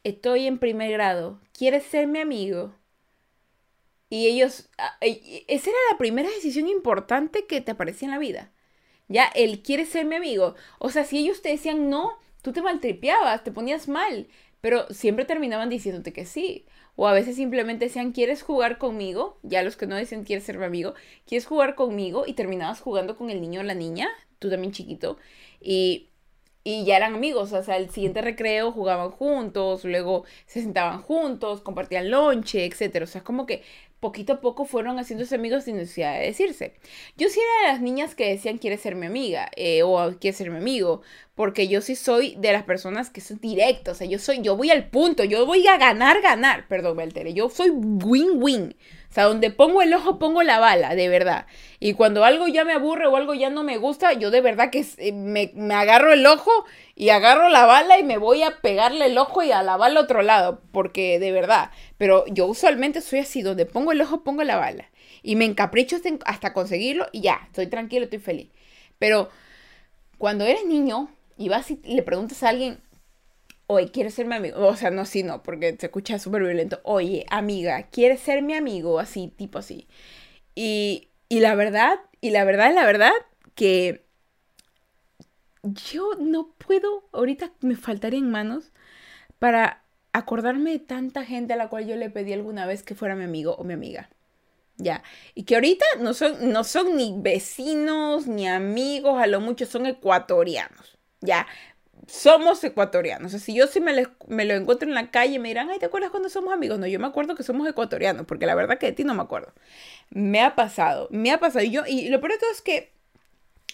estoy en primer grado, ¿quieres ser mi amigo? Y ellos, ah, esa era la primera decisión importante que te aparecía en la vida. Ya, él quiere ser mi amigo. O sea, si ellos te decían no, tú te maltripeabas, te ponías mal, pero siempre terminaban diciéndote que sí. O a veces simplemente decían, ¿quieres jugar conmigo? Ya los que no dicen, ¿quieres ser mi amigo? ¿Quieres jugar conmigo? Y terminabas jugando con el niño o la niña, tú también chiquito. Y, y ya eran amigos, o sea, el siguiente recreo jugaban juntos, luego se sentaban juntos, compartían lonche, etc. O sea, como que poquito a poco fueron haciéndose amigos sin necesidad de decirse. Yo sí era de las niñas que decían quiere ser mi amiga eh, o quiere ser mi amigo, porque yo sí soy de las personas que son directas, o sea, yo soy, yo voy al punto, yo voy a ganar, ganar, perdón, Beltere, yo soy win-win. O sea, donde pongo el ojo, pongo la bala, de verdad. Y cuando algo ya me aburre o algo ya no me gusta, yo de verdad que eh, me, me, agarro el ojo y agarro la bala y me voy a pegarle el ojo y a la bala otro lado. Porque de verdad. Pero yo usualmente soy así, donde pongo el ojo, pongo la bala. Y me encapricho hasta conseguirlo y ya, estoy tranquilo, estoy feliz. Pero cuando eres niño y vas y le preguntas a alguien, oye, ¿quieres ser mi amigo? O sea, no, sí, no, porque se escucha súper violento. Oye, amiga, ¿quieres ser mi amigo? Así, tipo así. Y, y la verdad, y la verdad, la verdad, que yo no puedo, ahorita me faltarían manos para acordarme de tanta gente a la cual yo le pedí alguna vez que fuera mi amigo o mi amiga. Ya. Y que ahorita no son, no son ni vecinos, ni amigos, a lo mucho son ecuatorianos. Ya somos ecuatorianos. Si yo sí me, me, lo encuentro en la calle, me dirán, ay, ¿te acuerdas cuando somos amigos? No, yo me acuerdo que somos ecuatorianos, porque la verdad que de ti no me acuerdo. Me ha pasado, me ha pasado. Yo, y lo peor de todo es que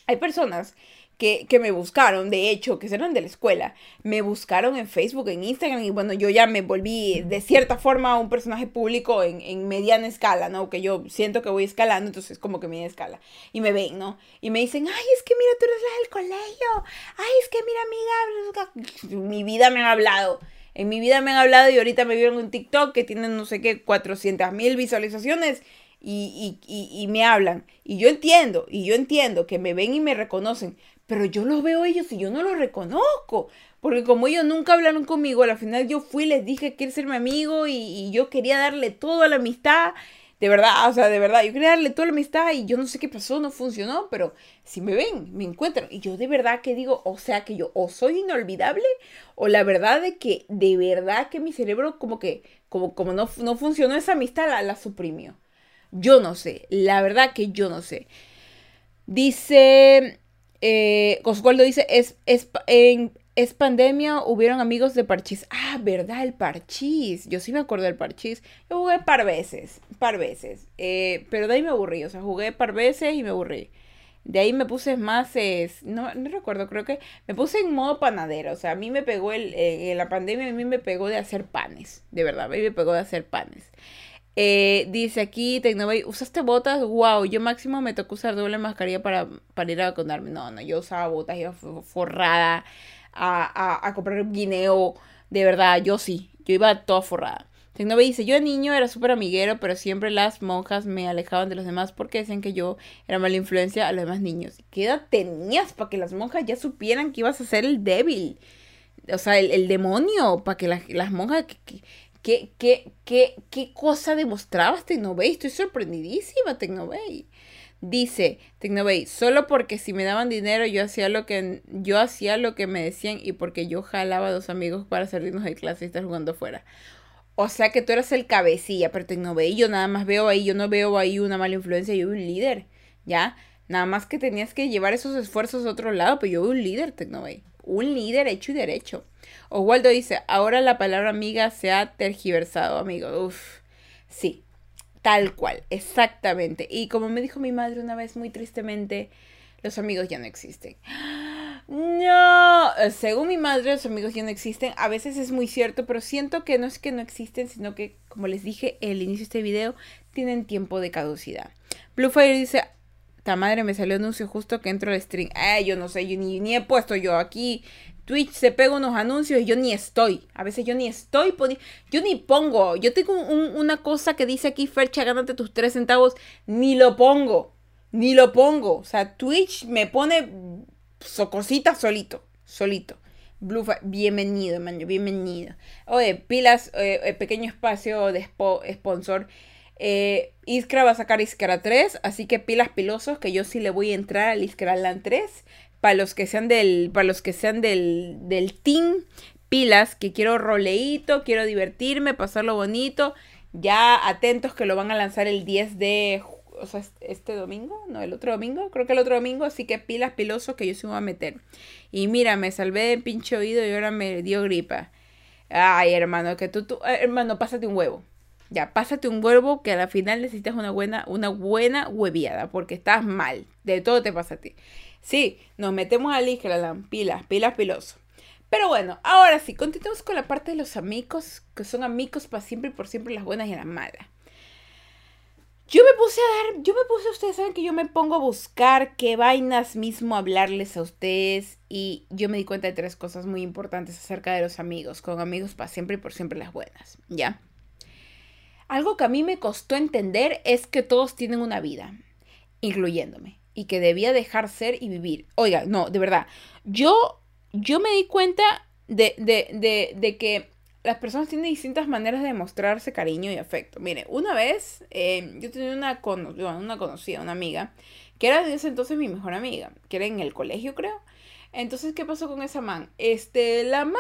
hay personas que, me buscaron, de hecho, que eran de la escuela, me buscaron en Facebook, en Instagram, y bueno, yo ya me volví de cierta forma un personaje público en, en mediana escala, ¿no? Que yo siento que voy escalando, entonces como que media escala. Y me ven, ¿no? Y me dicen, ay, es que mira, tú eres la del colegio, ay, es que mira, amiga, mi vida me han hablado. En mi vida me han hablado y ahorita me vieron en TikTok que tienen no sé qué, 400 mil visualizaciones y, y, y, me hablan. Y yo entiendo, y yo entiendo que me ven y me reconocen, pero yo los veo ellos y yo no los reconozco. Porque como ellos nunca hablaron conmigo, al final yo fui, les dije que quiere ser mi amigo y, yo quería darle toda la amistad. De verdad, o sea, de verdad, yo quería darle toda la amistad y yo no sé qué pasó, no funcionó, pero si me ven, me encuentran. Y yo de verdad que digo, o sea, que yo o soy inolvidable o la verdad de que de verdad que mi cerebro como que, como, como no, no funcionó esa amistad, la, la suprimió. Yo no sé, la verdad que yo no sé. Dice eh, dice, es, es, en, es pandemia, hubieron amigos de Parchís. Ah, ¿verdad? El Parchís. Yo sí me acuerdo del Parchís. Yo jugué par veces, par veces. Eh, pero de ahí me aburrí. O sea, jugué par veces y me aburrí. De ahí me puse más, no, no recuerdo, creo que me puse en modo panadero. O sea, a mí me pegó el, eh, la pandemia, a mí me pegó de hacer panes. De verdad, a mí me pegó de hacer panes. Eh, dice aquí, Tecnovay, ¿usaste botas? Wow, yo máximo me tocó usar doble mascarilla para, para ir a vacunarme. No, no, yo usaba botas, iba forrada a, a, a comprar guineo. De verdad, yo sí, yo iba toda forrada. Tecnove dice, yo de niño era súper amiguero, pero siempre las monjas me alejaban de los demás porque decían que yo era mala influencia a los demás niños. ¿Qué edad tenías para que las monjas ya supieran que ibas a ser el débil? O sea, el, demonio, para que las monjas... ¿Qué, qué, qué, qué cosa demostrabas, Tecnovey? Estoy sorprendidísima, Tecnovey. Dice Tecnovey, solo porque si me daban dinero yo hacía lo que yo hacía lo que me decían y porque yo jalaba a dos amigos para salirnos de clase y estar jugando afuera. O sea que tú eras el cabecilla, pero Tecnovey, yo nada más veo ahí, yo no veo ahí una mala influencia, yo veo un líder, ¿ya? Nada más que tenías que llevar esos esfuerzos a otro lado, pero yo veo un líder, Tecnovey. Un líder hecho y derecho. Oswaldo dice, ahora la palabra amiga se ha tergiversado, amigo. Uf, sí, tal cual, exactamente. Y como me dijo mi madre una vez muy tristemente, los amigos ya no existen. No, según mi madre, los amigos ya no existen. A veces es muy cierto, pero siento que no es que no existen, sino que, como les dije en el inicio de este video, tienen tiempo de caducidad. Bluefire dice, ta madre, me salió anuncio justo que entro al stream. Ay, yo no sé, yo ni, ni he puesto yo aquí. Twitch se pega unos anuncios y yo ni estoy. A veces yo ni estoy. Yo ni pongo. Yo tengo una cosa que dice aquí, Fercha, gánate tus tres centavos. Ni lo pongo. Ni lo pongo. O sea, Twitch me pone socosita solito. Solito. Bluefire, bienvenido, man, bienvenido. Oye, pilas, eh, eh, pequeño espacio de sponsor. Eh, Iskra va a sacar Iskra 3, así que pilas pilosos, que yo sí le voy a entrar al Iskra Land 3. Para los que sean del, para los que sean del, del team, pilas, que quiero roleíto, quiero divertirme, pasarlo bonito. Ya atentos que lo van a lanzar el 10 de o sea, este domingo, no, el otro domingo, creo que el otro domingo, así que pilas pilosos que yo se voy a meter. Y mira, me salvé de pinche oído y ahora me dio gripa. Ay, hermano, que tú, tú, eh, hermano, pásate un huevo. Ya, pásate un huevo que a la final necesitas una buena, una buena hueviada, porque estás mal. De todo te pasa a ti. Sí, nos metemos a Instagram, pilas, pilas piloso. Pero bueno, ahora sí, continuemos con la parte de los amigos, que son amigos para siempre y por siempre las buenas y las malas. Yo me puse a dar, yo me puse, ustedes saben que yo me pongo a buscar qué vainas mismo hablarles a ustedes y yo me di cuenta de tres cosas muy importantes acerca de los amigos, con amigos para siempre y por siempre las buenas, ¿ya? Algo que a mí me costó entender es que todos tienen una vida, incluyéndome, y que debía dejar ser y vivir. Oiga, no, de verdad, yo, yo me di cuenta de, de, de, de que las personas tienen distintas maneras de mostrarse cariño y afecto. Mire, una vez eh, yo tenía una, una conocida, una amiga, que era desde entonces mi mejor amiga, que era en el colegio, creo. Entonces, ¿qué pasó con esa man? Este, la man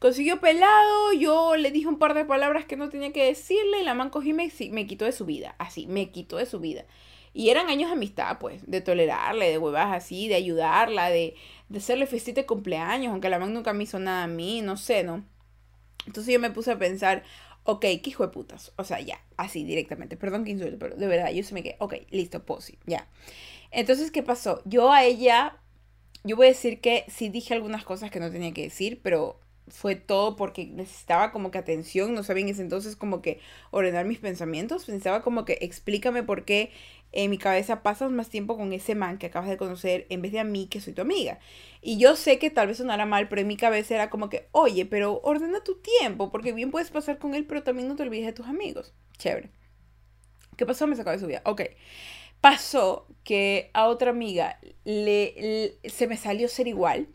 consiguió pelado, yo le dije un par de palabras que no tenía que decirle y la man cogió y me, me quitó de su vida, así, me quitó de su vida. Y eran años de amistad, pues, de tolerarle, de huevas así, de ayudarla, de, de hacerle fiesta de cumpleaños, aunque la man nunca me hizo nada a mí, no sé, ¿no? Entonces yo me puse a pensar, ok, qué hijo de putas. O sea, ya, así directamente. Perdón que insulte, pero de verdad, yo se me quedé, ok, listo, posi, ya. Entonces, ¿qué pasó? Yo a ella, yo voy a decir que sí dije algunas cosas que no tenía que decir, pero fue todo porque necesitaba como que atención, no sabía ese entonces como que ordenar mis pensamientos, pensaba como que explícame por qué en mi cabeza pasas más tiempo con ese man que acabas de conocer en vez de a mí que soy tu amiga. Y yo sé que tal vez sonara mal, pero en mi cabeza era como que, oye, pero ordena tu tiempo, porque bien puedes pasar con él, pero también no te olvides de tus amigos. Chévere. ¿Qué pasó? Me sacó de su vida. Ok. Pasó que a otra amiga le, se me salió ser igual.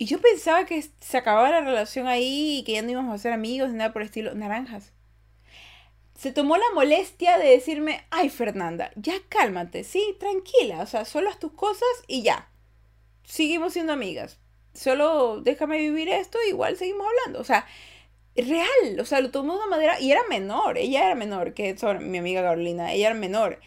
Y yo pensaba que se acababa la relación ahí y que ya no íbamos a ser amigos ni nada por el estilo. Naranjas se tomó la molestia de decirme, ay Fernanda, ya cálmate, sí, tranquila, o sea, solo haz tus cosas y ya. Seguimos siendo amigas. Solo déjame vivir esto, igual seguimos hablando. O sea, real, o sea, lo tomó de una manera, y era menor, ella era menor que mi amiga Carolina, ella era menor.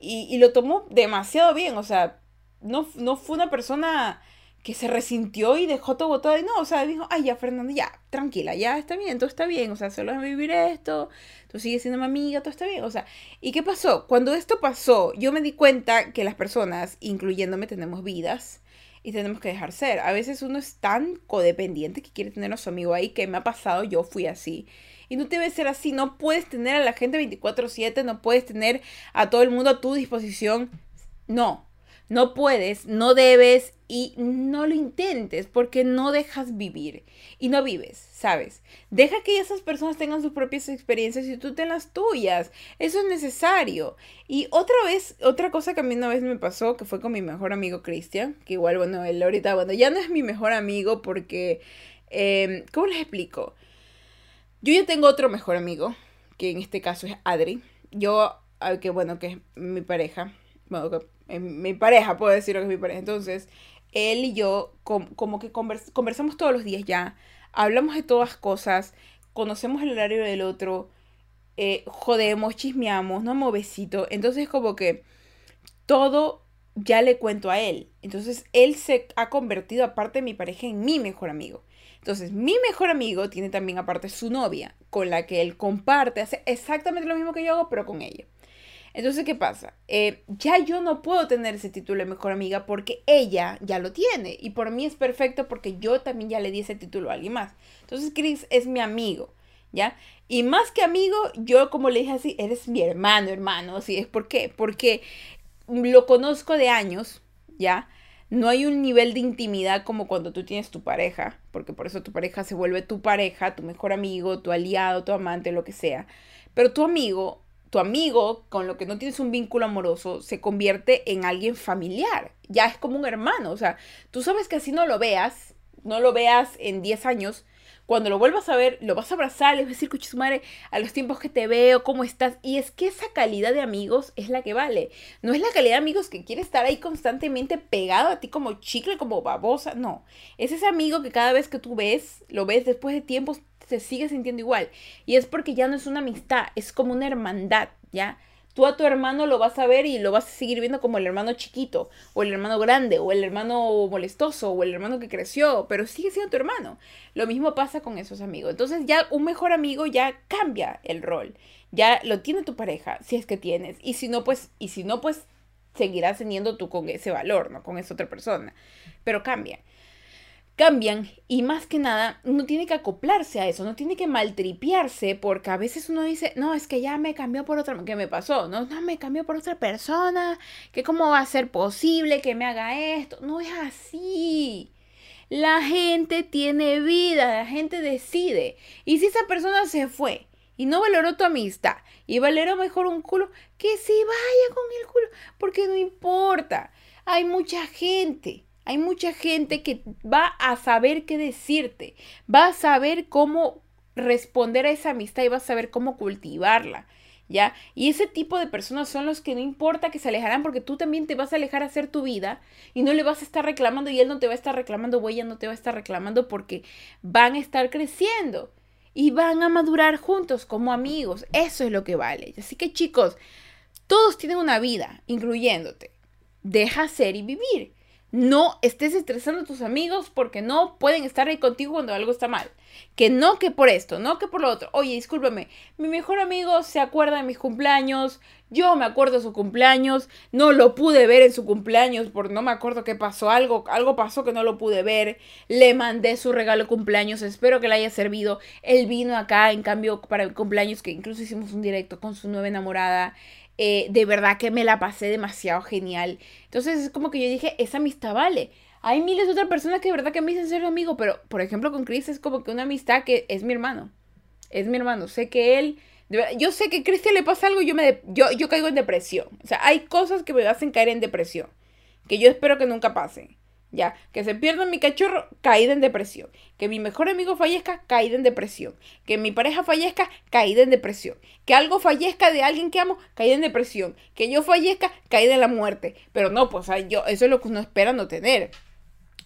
Y, y, lo tomó demasiado bien, o sea, no, no fue una persona que se resintió y dejó todo. Y no, o sea, dijo, ay, ya, Fernanda, ya, tranquila, ya está bien, todo está bien. O sea, solo déjame vivir esto, tú sigues siendo mi amiga, todo está bien. O sea, ¿y qué pasó? Cuando esto pasó, yo me di cuenta que las personas, incluyéndome, tenemos vidas y tenemos que dejar ser. A veces uno es tan codependiente que quiere tener a su amigo ahí, que me ha pasado, yo fui así. Y no debe ser así, no puedes tener a la gente 24/7, no puedes tener a todo el mundo a tu disposición. No, no puedes, no debes y no lo intentes porque no dejas vivir y no vives, ¿sabes? Deja que esas personas tengan sus propias experiencias y tú ten las tuyas. Eso es necesario. Y otra vez, otra cosa que a mí una vez me pasó, que fue con mi mejor amigo Cristian, que igual, bueno, él ahorita, bueno, ya no es mi mejor amigo porque, eh, ¿cómo les explico? Yo ya tengo otro mejor amigo, que en este caso es Adri. Yo, que bueno, que es mi pareja. Bueno, que mi pareja, puedo decir que es mi pareja. Entonces, él y yo como que conversamos todos los días ya, hablamos de todas cosas, conocemos el horario del otro, eh, jodemos, chismeamos, no movecito. Entonces, como que todo ya le cuento a él. Entonces, él se ha convertido, aparte de mi pareja, en mi mejor amigo. Entonces, mi mejor amigo tiene también aparte su novia, con la que él comparte, hace exactamente lo mismo que yo hago, pero con ella. Entonces, ¿qué pasa? Eh, ya yo no puedo tener ese título de mejor amiga porque ella ya lo tiene. Y por mí es perfecto porque yo también ya le di ese título a alguien más. Entonces, Chris es mi amigo, ¿ya? Y más que amigo, yo como le dije así, eres mi hermano, hermano. Así es. ¿Por qué? Porque lo conozco de años, ¿ya? No hay un nivel de intimidad como cuando tú tienes tu pareja, porque por eso tu pareja se vuelve tu pareja, tu mejor amigo, tu aliado, tu amante, lo que sea. Pero tu amigo tu amigo con lo que no tienes un vínculo amoroso se convierte en alguien familiar. Ya es como un hermano. O sea, tú sabes que así no lo veas, no lo veas en 10 años. Cuando lo vuelvas a ver, lo vas a abrazar, le vas a decir, su madre, a los tiempos que te veo, cómo estás. Y es que esa calidad de amigos es la que vale. No es la calidad de amigos que quiere estar ahí constantemente pegado a ti como chicle, como babosa. No. Es ese amigo que cada vez que tú ves, lo ves después de tiempos, se sigue sintiendo igual. Y es porque ya no es una amistad, es como una hermandad, ¿ya? Tú a tu hermano lo vas a ver y lo vas a seguir viendo como el hermano chiquito, o el hermano grande, o el hermano molestoso, o el hermano que creció, pero sigue siendo tu hermano. Lo mismo pasa con esos amigos. Entonces ya un mejor amigo ya cambia el rol. Ya lo tiene tu pareja, si es que tienes. Y si no, pues, y si no, pues seguirás teniendo tú con ese valor, ¿no? Con esa otra persona. Pero cambia cambian y más que nada no tiene que acoplarse a eso, no tiene que maltripiarse porque a veces uno dice, no, es que ya me cambió por otra, ¿qué me pasó? No, no, me cambió por otra persona, que cómo va a ser posible que me haga esto, no es así. La gente tiene vida, la gente decide. Y si esa persona se fue y no valoró tu amistad y valoró mejor un culo, que se vaya con el culo, porque no importa. Hay mucha gente hay mucha gente que va a saber qué decirte, va a saber cómo responder a esa amistad y va a saber cómo cultivarla. ¿Ya? Y ese tipo de personas son los que no importa que se alejarán porque tú también te vas a alejar a hacer tu vida y no le vas a estar reclamando y él no te va a estar reclamando o ella no te va a estar reclamando porque van a estar creciendo y van a madurar juntos como amigos. Eso es lo que vale. Así que chicos, todos tienen una vida, incluyéndote. Deja ser y vivir. No estés estresando a tus amigos porque no pueden estar ahí contigo cuando algo está mal. Que no que por esto, no que por lo otro. Oye, discúlpame, mi mejor amigo se acuerda de mis cumpleaños, yo me acuerdo de su cumpleaños, no lo pude ver en su cumpleaños porque no me acuerdo qué pasó, algo, algo pasó que no lo pude ver, le mandé su regalo de cumpleaños, espero que le haya servido. Él vino acá, en cambio, para el cumpleaños, que incluso hicimos un directo con su nueva enamorada. Eh, de verdad que me la pasé demasiado genial. Entonces es como que yo dije, esa amistad vale. Hay miles de otras personas que de verdad que me dicen ser amigo, pero por ejemplo con Chris es como que una amistad que es mi hermano. Es mi hermano. Sé que él... yo sé que a Cristian le pasa algo, yo, me yo, yo caigo en depresión. O sea, hay cosas que me hacen caer en depresión. Que yo espero que nunca pasen. Ya, que se pierda mi cachorro, caída en depresión. Que mi mejor amigo fallezca, caída en depresión. Que mi pareja fallezca, caída en depresión. Que algo fallezca de alguien que amo, caída en depresión. Que yo fallezca, caída en la muerte. Pero no, pues yo, eso es lo que uno espera no tener.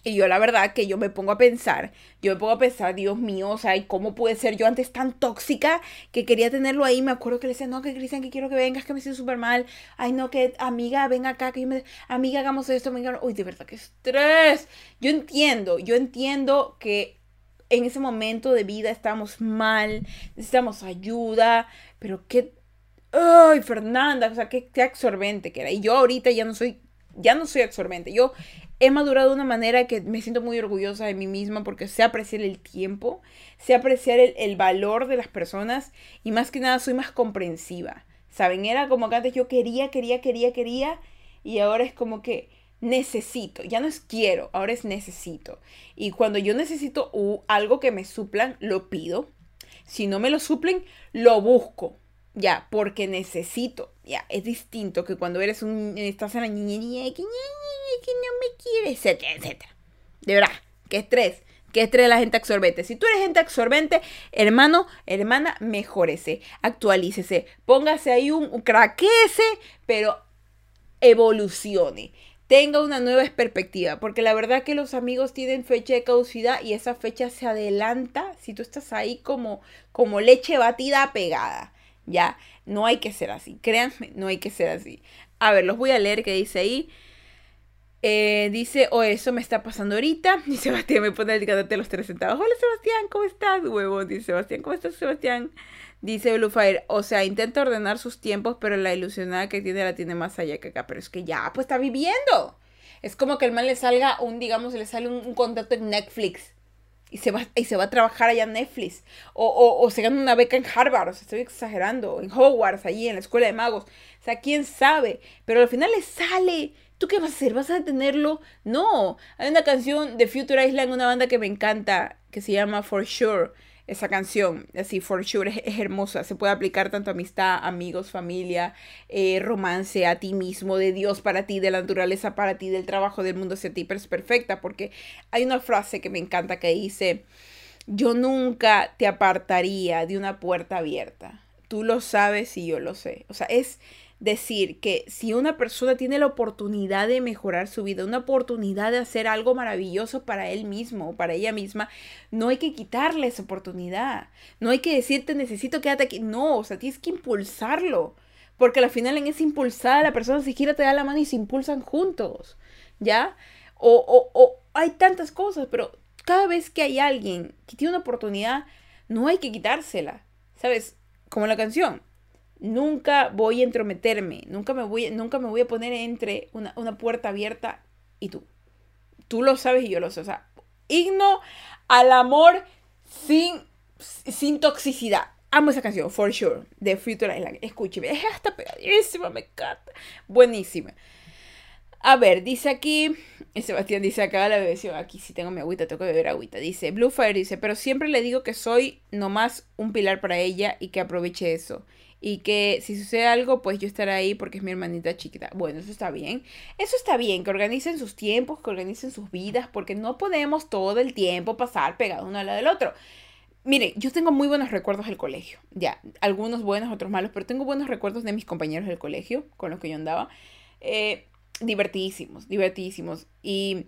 Y yo la verdad que yo me pongo a pensar, yo me pongo a pensar, Dios mío, o sea, ¿y cómo puede ser yo antes tan tóxica que quería tenerlo ahí? Me acuerdo que le decía, no, que Cristian, que quiero que vengas, que me siento súper mal. Ay, no, que amiga, ven acá, que yo me... Amiga, hagamos esto, venga. Uy, de verdad, qué estrés. Yo entiendo, yo entiendo que en ese momento de vida estamos mal, necesitamos ayuda, pero qué... Ay, Fernanda, o sea, qué, qué absorbente que era. Y yo ahorita ya no soy, ya no soy absorbente. Yo he madurado de una manera que me siento muy orgullosa de mí misma porque sé apreciar el tiempo, sé apreciar el, valor de las personas y más que nada soy más comprensiva. ¿Saben? Era como que antes yo quería, quería, quería, quería y ahora es como que necesito, ya no es quiero, ahora es necesito. Y cuando yo necesito algo que me suplan, lo pido. Si no me lo suplen, lo busco. Ya, porque necesito. Ya, es distinto que cuando eres un, estás en la niñería que, no me quiere, etcétera, etcétera. De verdad, qué estrés. Qué estrés la gente absorbente. Si tú eres gente absorbente, hermano, hermana, mejórese, actualícese, póngase ahí un, un craquese, pero evolucione tenga una nueva perspectiva, porque la verdad que los amigos tienen fecha de caducidad y esa fecha se adelanta si tú estás ahí como, como leche batida pegada. Ya, no hay que ser así, créanme, no hay que ser así. A ver, los voy a leer que dice ahí. Eh, dice, o oh, eso me está pasando ahorita. Y Sebastián me pone el de los tres centavos. Hola Sebastián, ¿cómo estás, huevo? Dice Sebastián, ¿cómo estás, Sebastián? Dice Bluefire, o sea, intenta ordenar sus tiempos, pero la ilusionada que tiene la tiene más allá que acá. Pero es que ya, pues está viviendo. Es como que el mal le salga un, digamos, le sale un, un contrato en Netflix y se va, y se va a trabajar allá en Netflix. O, o, se gana una beca en Harvard, o sea, estoy exagerando, en Hogwarts, allí en la escuela de magos. O sea, quién sabe. Pero al final le sale. ¿Tú qué vas a hacer? ¿Vas a detenerlo? No. Hay una canción de Future Island, una banda que me encanta, que se llama For Sure esa canción, así, for sure, es, hermosa. Se puede aplicar tanto a amistad, amigos, familia, eh, romance, a ti mismo, de Dios para ti, de la naturaleza para ti, del trabajo del mundo hacia ti, pero es perfecta porque hay una frase que me encanta que dice, yo nunca te apartaría de una puerta abierta. Tú lo sabes y yo lo sé. O sea, es decir que si una persona tiene la oportunidad de mejorar su vida, una oportunidad de hacer algo maravilloso para él mismo o para ella misma, no hay que quitarle esa oportunidad. No hay que decirte necesito quédate aquí. No, o sea, tienes que impulsarlo. Porque al final en esa impulsada la persona siquiera te da la mano y se impulsan juntos. ¿Ya? O, o, o hay tantas cosas, pero cada vez que hay alguien que tiene una oportunidad, no hay que quitársela. ¿Sabes? Como la canción nunca voy a entrometerme, nunca me voy, nunca me voy a poner entre una, puerta abierta y tú. Tú lo sabes y yo lo sé. O sea, igno al amor sin, sin toxicidad. Amo esa canción, for sure, de Future Island. Escúcheme, es hasta pegadísima, me encanta. Buenísima. A ver, dice aquí, Sebastián dice acá la bebeción, aquí sí tengo mi agüita, tengo que beber agüita. Dice, Bluefire dice, pero siempre le digo que soy nomás un pilar para ella y que aproveche eso y que si sucede algo, pues yo estaré ahí porque es mi hermanita chiquita. Bueno, eso está bien. Eso está bien, que organicen sus tiempos, que organicen sus vidas, porque no podemos todo el tiempo pasar pegado uno al del otro. Mire, yo tengo muy buenos recuerdos del colegio. Ya, algunos buenos, otros malos, pero tengo buenos recuerdos de mis compañeros del colegio con los que yo andaba. Eh, divertidísimos, divertidísimos. Y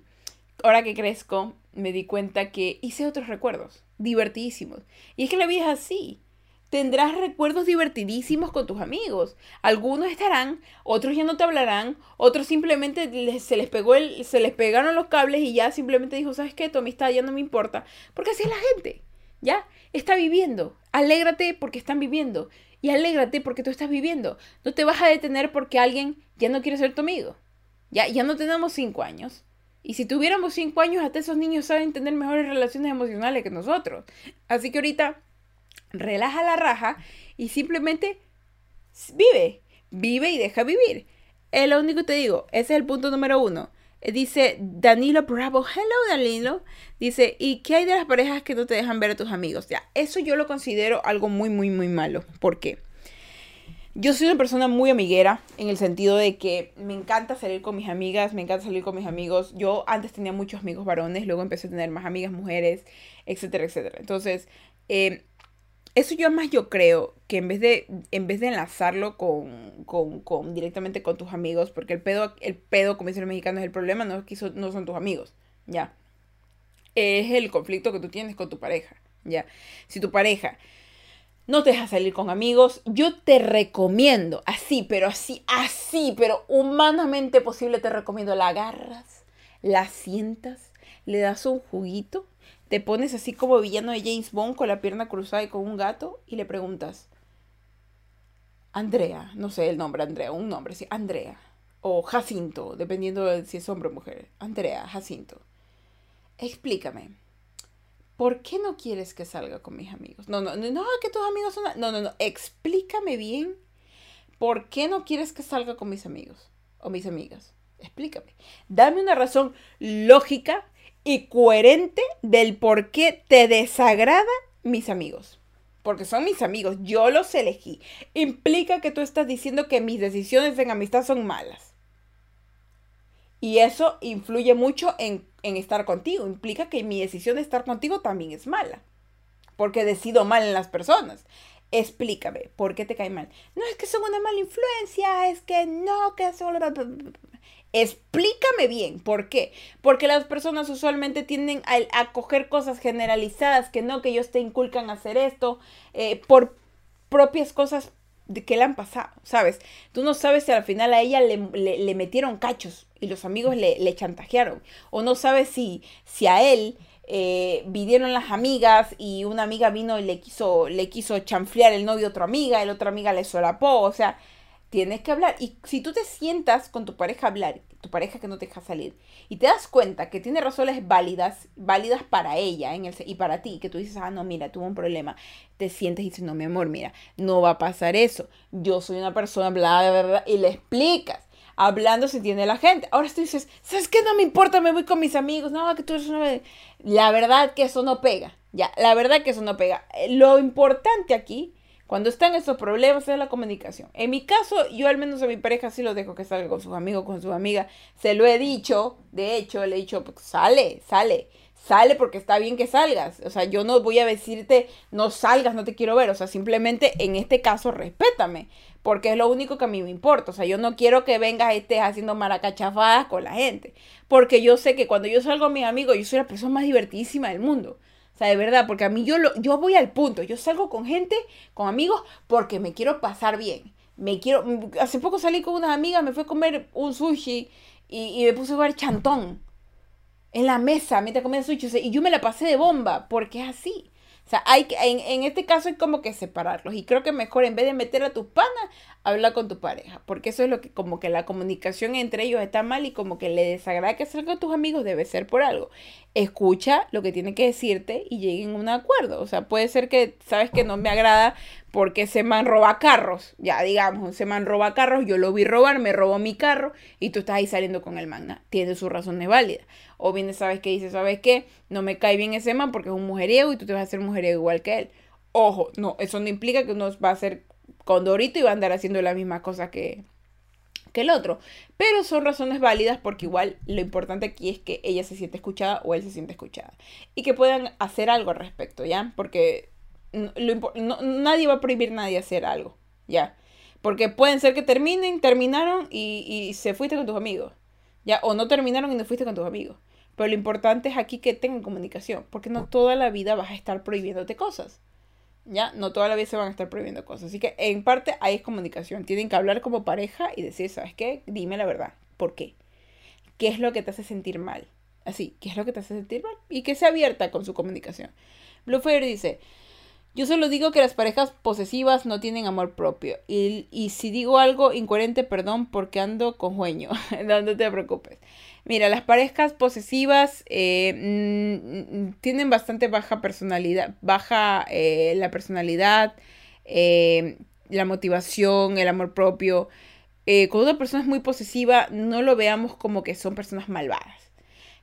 ahora que crezco, me di cuenta que hice otros recuerdos, divertidísimos. Y es que la vida es así tendrás recuerdos divertidísimos con tus amigos. Algunos estarán, otros ya no te hablarán, otros simplemente se les pegó el, se les pegaron los cables y ya simplemente dijo, ¿sabes qué? Tu amistad ya no me importa. Porque así es la gente, ¿ya? Está viviendo. Alégrate porque están viviendo. Y alégrate porque tú estás viviendo. No te vas a detener porque alguien ya no quiere ser tu amigo. Ya, ya no tenemos cinco años. Y si tuviéramos cinco años, hasta esos niños saben tener mejores relaciones emocionales que nosotros. Así que ahorita relaja la raja y simplemente vive, vive y deja vivir. Es lo único que te digo, ese es el punto número uno. Eh, dice Danilo Bravo, hello Danilo. Dice, ¿y qué hay de las parejas que no te dejan ver a tus amigos? Ya, eso yo lo considero algo muy, muy, muy malo. ¿Por qué? Yo soy una persona muy amiguera en el sentido de que me encanta salir con mis amigas, me encanta salir con mis amigos. Yo antes tenía muchos amigos varones, luego empecé a tener más amigas mujeres, etcétera, etcétera. Entonces, eh, eso yo más yo creo que en vez de, en vez de enlazarlo con, con, directamente con tus amigos, porque el pedo, el pedo, como dicen los mexicanos, el problema no, es que no son tus amigos, ya. es el conflicto que tú tienes con tu pareja, ¿ya? Si tu pareja no te deja salir con amigos, yo te recomiendo, así, pero así, así, pero humanamente posible, te recomiendo, la agarras, la sientas, le das un juguito, te pones así como villano de James Bond con la pierna cruzada y con un gato y le preguntas, Andrea, no sé el nombre, Andrea, un nombre, sí, Andrea, o Jacinto, dependiendo de si es hombre o mujer, Andrea, Jacinto, explícame ¿por qué no quieres que salga con mis amigos? No, no, no, que tus amigos son... No, no, no, explícame bien por qué no quieres que salga con mis amigos o mis amigas. Explícame. Dame una razón lógica y coherente del por qué te desagrada mis amigos. Porque son mis amigos, yo los elegí. Implica que tú estás diciendo que mis decisiones en amistad son malas. Y eso influye mucho en, estar contigo. Implica que mi decisión de estar contigo también es mala. Porque decido mal en las personas. Explícame, ¿por qué te cae mal? No es que son una mala influencia, es que no, que son... Explícame bien, ¿por qué? Porque las personas usualmente tienden a, coger cosas generalizadas, que no, que ellos te inculcan a hacer esto, eh, por propias cosas de qué le han pasado, ¿sabes? Tú no sabes si al final a ella le, metieron cachos y los amigos le, le, chantajearon. O no sabes si, si a él eh, vinieron las amigas y una amiga vino y le quiso, le quiso chanflear el novio a otra amiga, la otra amiga le solapó. O sea, tienes que hablar. Y si tú te sientas con tu pareja hablar, tu pareja que no te deja salir, y te das cuenta que tiene razones válidas, válidas para ella en el, y para ti, que tú dices, ah, no, mira, tuvo un problema, te sientes y dices, no, mi amor, mira, no va a pasar eso. Yo soy una persona, bla, bla, bla, y le explicas. Hablando se entiende la gente. Ahora tú dices, ¿sabes qué? No me importa, me voy con mis amigos. No, que tú eres una... La verdad que eso no pega. Ya, la verdad que eso no pega. Eh, lo importante aquí cuando están esos problemas es la comunicación. En mi caso, yo al menos a mi pareja sí lo dejo que salga con sus amigos, con sus amigas. Se lo he dicho, de hecho, le he dicho, pues, sale, sale, sale porque está bien que salgas. O sea, yo no voy a decirte, no salgas, no te quiero ver. O sea, simplemente en este caso, respétame. Porque es lo único que a mí me importa. O sea, yo no quiero que vengas y estés haciendo maracachafadas con la gente. Porque yo sé que cuando yo salgo con mis amigos, yo soy la persona más divertidísima del mundo. O sea, de verdad, porque a mí yo, lo, yo voy al punto. Yo salgo con gente, con amigos, porque me quiero pasar bien. Me quiero... Hace poco salí con unas amigas, me fui a comer un sushi y, me puse a jugar chantón en la mesa mientras comía sushi. y yo me la pasé de bomba, porque es así. O sea, hay que, en, en, este caso hay como que separarlos. Y creo que mejor en vez de meter a tus panas, habla con tu pareja. Porque eso es lo que como que la comunicación entre ellos está mal y como que le desagrada que salga con tus amigos debe ser por algo. Escucha lo que tiene que decirte y lleguen a un acuerdo. O sea, puede ser que, sabes que no me agrada porque ese man roba carros. Ya, digamos, ese man roba carros, yo lo vi robar, me robó mi carro y tú estás ahí saliendo con el man. Tiene sus razones válidas. O bien sabes que dice, ¿sabes qué? No me cae bien ese man porque es un mujeriego y tú te vas a hacer mujeriego igual que él. Ojo, no, eso no implica que uno va a ser condorito va a andar haciendo la misma cosa que, que el otro. Pero son razones válidas porque igual lo importante aquí es que ella se siente escuchada o él se siente escuchada. Y que puedan hacer algo al respecto, ¿ya? Porque nadie va a prohibir a nadie hacer algo, ¿ya? Porque pueden ser que terminen, terminaron y, y se fuiste con tus amigos. ¿Ya? O no terminaron y no fuiste con tus amigos. Pero lo importante es aquí que tengan comunicación, porque no toda la vida vas a estar prohibiéndote cosas. ¿Ya? No toda la vida se van a estar prohibiendo cosas. Así que en parte es comunicación. Tienen que hablar como pareja y decir, ¿sabes qué? Dime la verdad. ¿Por qué? ¿Qué es lo que te hace sentir mal? Así, ¿qué es lo que te hace sentir mal? Y que sea abierta con su comunicación. Bluefer dice, yo solo digo que las parejas posesivas no tienen amor propio. Y, y si digo algo incoherente, perdón, porque ando con jueño. no, no te preocupes. Mira, las parejas posesivas eh, mm, tienen bastante baja personalidad, baja eh, la personalidad, eh, la motivación, el amor propio. cuando una persona es muy posesiva, no lo veamos como que son personas malvadas.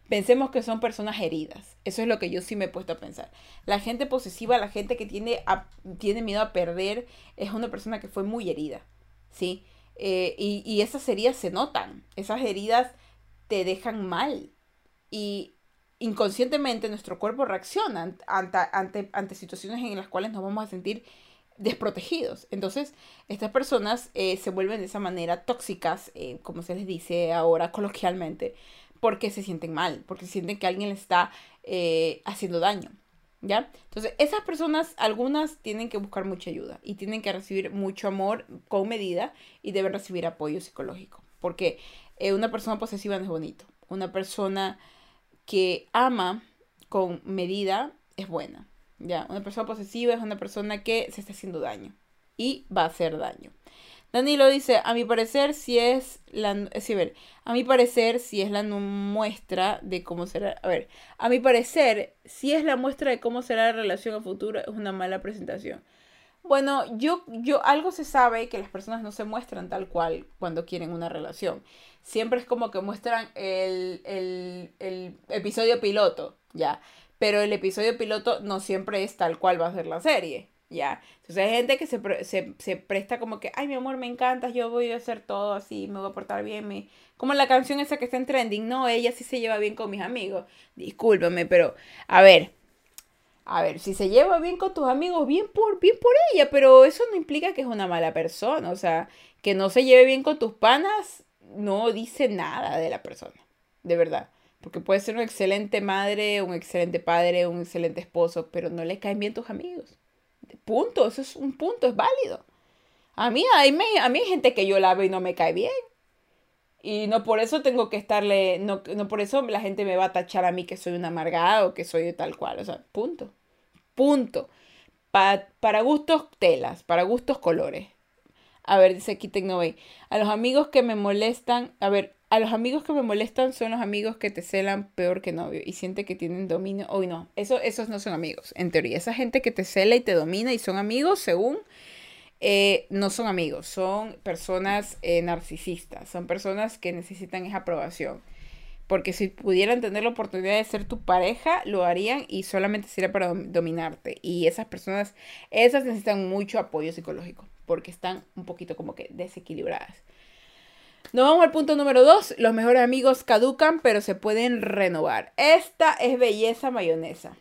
Pensemos que son personas heridas. Eso es lo que yo sí me he puesto a pensar. La gente posesiva, la gente que tiene, tiene miedo a perder, es una persona que fue muy herida. ¿Sí? y, y esas heridas se notan. Esas heridas te dejan mal. Y inconscientemente nuestro cuerpo reacciona ante, ante, ante situaciones en las cuales nos vamos a sentir desprotegidos. Entonces, estas personas eh, se vuelven de esa manera tóxicas, eh, como se les dice ahora coloquialmente, porque se sienten mal, porque sienten que alguien les está eh, haciendo daño. ¿Ya? Entonces, esas personas, algunas tienen que buscar mucha ayuda y tienen que recibir mucho amor con medida y deben recibir apoyo psicológico. Porque eh, una persona posesiva no es bonito. Una persona que ama con medida es buena. ¿Ya? Una persona posesiva es una persona que se está haciendo daño y va a hacer daño. Danilo dice, a mi parecer, si es la... A mi parecer, si es la muestra de cómo será... A ver, a mi parecer, si es la muestra de cómo será la relación a futuro, es una mala presentación. Bueno, yo, yo, algo se sabe que las personas no se muestran tal cual cuando quieren una relación. Siempre es como que muestran el, el, el episodio piloto, ¿ya? Pero el episodio piloto no siempre es tal cual va a ser la serie. ¿ya? Entonces hay gente que se, presta como que, ay, mi amor, me encantas, yo voy a hacer todo así, me voy a portar bien. Me... Como la canción esa que está en trending, no, ella sí se lleva bien con mis amigos. Discúlpame, pero, a ver, a ver, si se lleva bien con tus amigos, bien por, bien por ella, pero eso no implica que es una mala persona, o sea, que no se lleve bien con tus panas no dice nada de la persona, de verdad. Porque puede ser una excelente madre, un excelente padre, un excelente esposo, pero no le caen bien tus amigos. Punto, eso es un punto, es válido. A mí, hay, a mí hay gente que yo la veo y no me cae bien. Y no por eso tengo que estarle, no, no por eso la gente me va a tachar a mí que soy una amargada o que soy tal cual. O sea, punto. Punto. para gustos telas, para gustos colores. A ver, dice aquí Tecnovey. A los amigos que me molestan, a ver, a los amigos que me molestan son los amigos que te celan peor que novio y siente que tienen dominio. Hoy no, eso, esos no son amigos, en teoría. Esa gente que te cela y te domina y son amigos, según, eh, no son amigos, son personas eh, narcisistas, son personas que necesitan esa aprobación. Porque si pudieran tener la oportunidad de ser tu pareja, lo harían y solamente sería para dominarte. Y esas personas, esas necesitan mucho apoyo psicológico, porque están un poquito como que desequilibradas. Nos vamos al punto número dos. Los mejores amigos caducan, pero se pueden renovar. Esta es belleza mayonesa.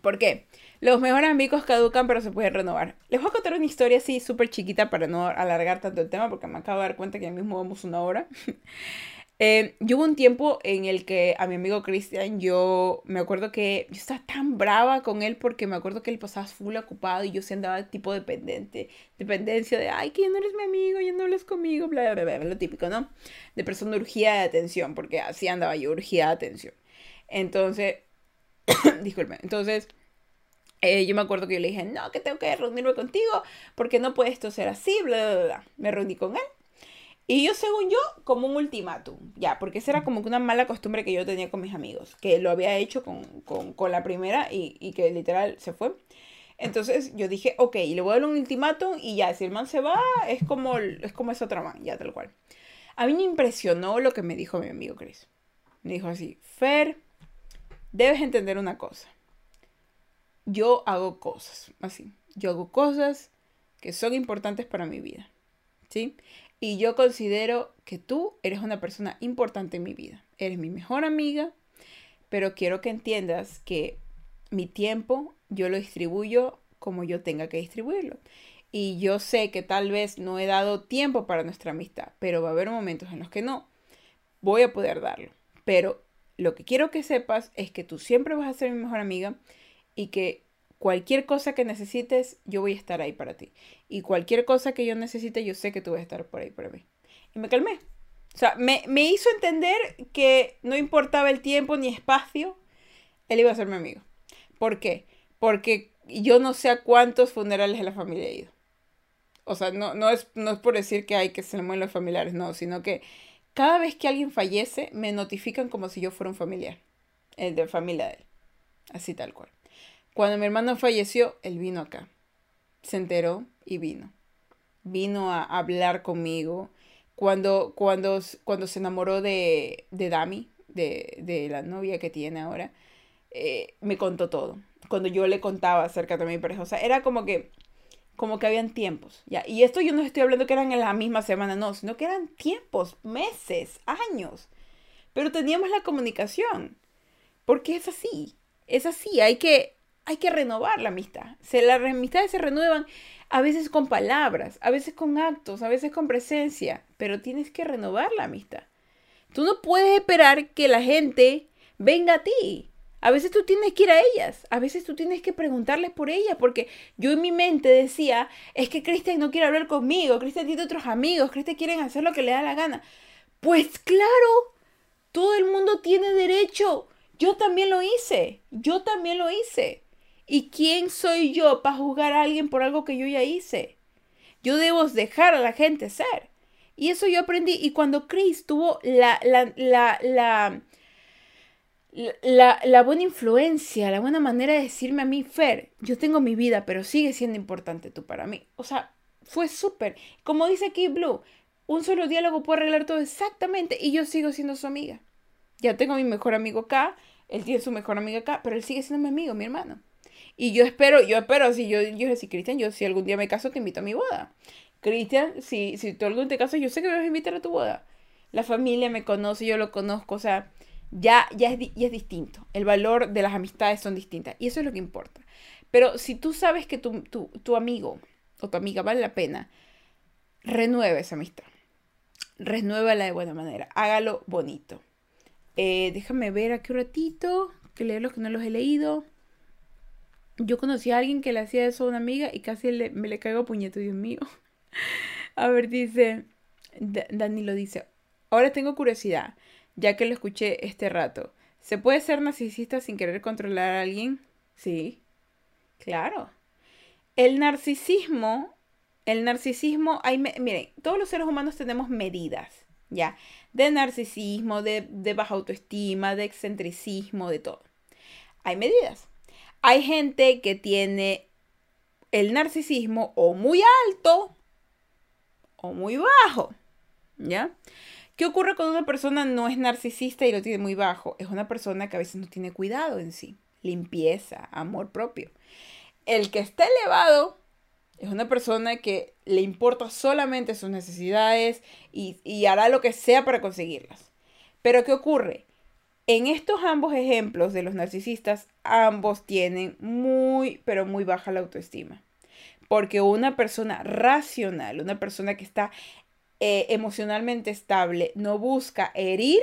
¿Por qué? Los mejores amigos caducan, pero se pueden renovar. Les voy a contar una historia así súper chiquita para no alargar tanto el tema, porque me acabo de dar cuenta que ya mismo vamos una hora. Eh, yo hubo un tiempo en el que a mi amigo Cristian, yo me acuerdo que yo estaba tan brava con él porque me acuerdo que él pasaba full ocupado y yo se andaba tipo dependiente, dependencia de, ay, que ya no eres mi amigo, ya no hablas conmigo, bla, bla, bla, lo típico, ¿no? De persona urgida de atención, porque así andaba yo, urgida de atención. Entonces, disculpe, entonces... Eh, yo me acuerdo que yo le dije, no, que tengo que reunirme contigo porque no puede esto ser así, bla, bla, bla. Me reuní con él y yo, según yo, como un ultimátum, ya, porque esa era como una mala costumbre que yo tenía con mis amigos, que lo había hecho con, con, la primera y, y, que literal se fue. Entonces yo dije, ok, le voy a dar un ultimátum y ya, si el man se va, es como, es como esa otra man, ya tal cual. A mí me impresionó lo que me dijo mi amigo Chris. Me dijo así, Fer, debes entender una cosa. Yo hago cosas, así. Yo hago cosas que son importantes para mi vida. ¿Sí? Y yo considero que tú eres una persona importante en mi vida. Eres mi mejor amiga, pero quiero que entiendas que mi tiempo yo lo distribuyo como yo tenga que distribuirlo. Y yo sé que tal vez no he dado tiempo para nuestra amistad, pero va a haber momentos en los que no. Voy a poder darlo. Pero lo que quiero que sepas es que tú siempre vas a ser mi mejor amiga y que cualquier cosa que necesites, yo voy a estar ahí para ti. Y cualquier cosa que yo necesite, yo sé que tú vas a estar por ahí para mí. Y me calmé. O sea, me, hizo entender que no importaba el tiempo ni espacio, él iba a ser mi amigo. ¿Por qué? Porque yo no sé a cuántos funerales de la familia he ido. O sea, no, no, es, no es por decir que hay que se mueren los familiares, no, sino que cada vez que alguien fallece, me notifican como si yo fuera un familiar, el de familia de él. Así tal cual. Cuando mi hermano falleció, él vino acá. Se enteró y vino. Vino a hablar conmigo. Cuando, cuando, cuando se enamoró de, de Dami, de, la novia que tiene ahora, eh, me contó todo. Cuando yo le contaba acerca de mi pareja, o sea, era como que, como que habían tiempos, ¿ya? Y esto yo no estoy hablando que eran en la misma semana, no, sino que eran tiempos, meses, años. Pero teníamos la comunicación, porque es así, es así, hay que, hay que renovar la amistad. Se, las amistades se renuevan a veces con palabras, a veces con actos, a veces con presencia, pero tienes que renovar la amistad. Tú no puedes esperar que la gente venga a ti. A veces tú tienes que ir a ellas, a veces tú tienes que preguntarles por ellas, porque yo en mi mente decía, es que Cristian no quiere hablar conmigo, Cristian tiene otros amigos, Cristian quiere hacer lo que le da la gana. Pues claro, todo el mundo tiene derecho. Yo también lo hice, yo también lo hice. ¿Y quién soy yo para juzgar a alguien por algo que yo ya hice? Yo debo dejar a la gente ser. Y eso yo aprendí. Y cuando Chris tuvo la, la, la, la la, buena influencia, la buena manera de decirme a mí, Fer, yo tengo mi vida, pero sigue siendo importante tú para mí. O sea, fue súper. Como dice aquí Blue, un solo diálogo puede arreglar todo exactamente y yo sigo siendo su amiga. Ya tengo a mi mejor amigo acá, él tiene su mejor amiga acá, pero él sigue siendo mi amigo, mi hermano. Y yo espero, yo espero, si yo, yo si Cristian, yo si algún día me caso, te invito a mi boda. Cristian, si, si tú algún día te casas, yo sé que me vas a invitar a tu boda. La familia me conoce, yo lo conozco, o sea, ya, ya, es, es distinto. El valor de las amistades son distintas. Y eso es lo que importa. Pero si tú sabes que tu, tu, amigo o tu amiga vale la pena, renueve esa amistad. Renuévala de buena manera. Hágalo bonito. Eh, déjame ver aquí un ratito, que leo los que no los he leído. Yo conocí a alguien que le hacía eso a una amiga y casi me le caigo puñeto, Dios mío. a ver, dice, Dani lo dice, ahora tengo curiosidad ya que lo escuché este rato. ¿Se puede ser narcisista sin querer controlar a alguien? Sí, claro. El narcisismo, el narcisismo, hay, miren, todos los seres humanos tenemos medidas, ¿ya? De narcisismo, de, de baja autoestima, de excentricismo, de todo. Hay medidas. Hay gente que tiene el narcisismo o muy alto o muy bajo, ¿ya? ¿Qué ocurre cuando una persona no es narcisista y lo tiene muy bajo? Es una persona que a veces no tiene cuidado en sí, limpieza, amor propio. El que está elevado es una persona que le importa solamente sus necesidades y, y hará lo que sea para conseguirlas. Pero ¿qué ocurre? En estos ambos ejemplos de los narcisistas, ambos tienen muy, pero muy baja la autoestima. Porque una persona racional, una persona que está eh, emocionalmente estable no busca herir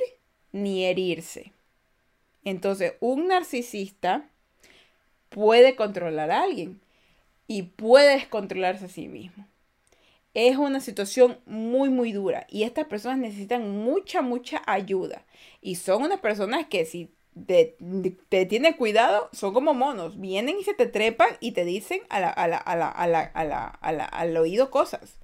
ni herirse. Entonces, un narcisista puede controlar a alguien y puede descontrolarse a sí mismo. Es una situación muy, muy dura y estas personas necesitan mucha, mucha ayuda. Y son unas personas que si te, te tienes cuidado, son como monos. Vienen y se te trepan y te dicen al oído cosas.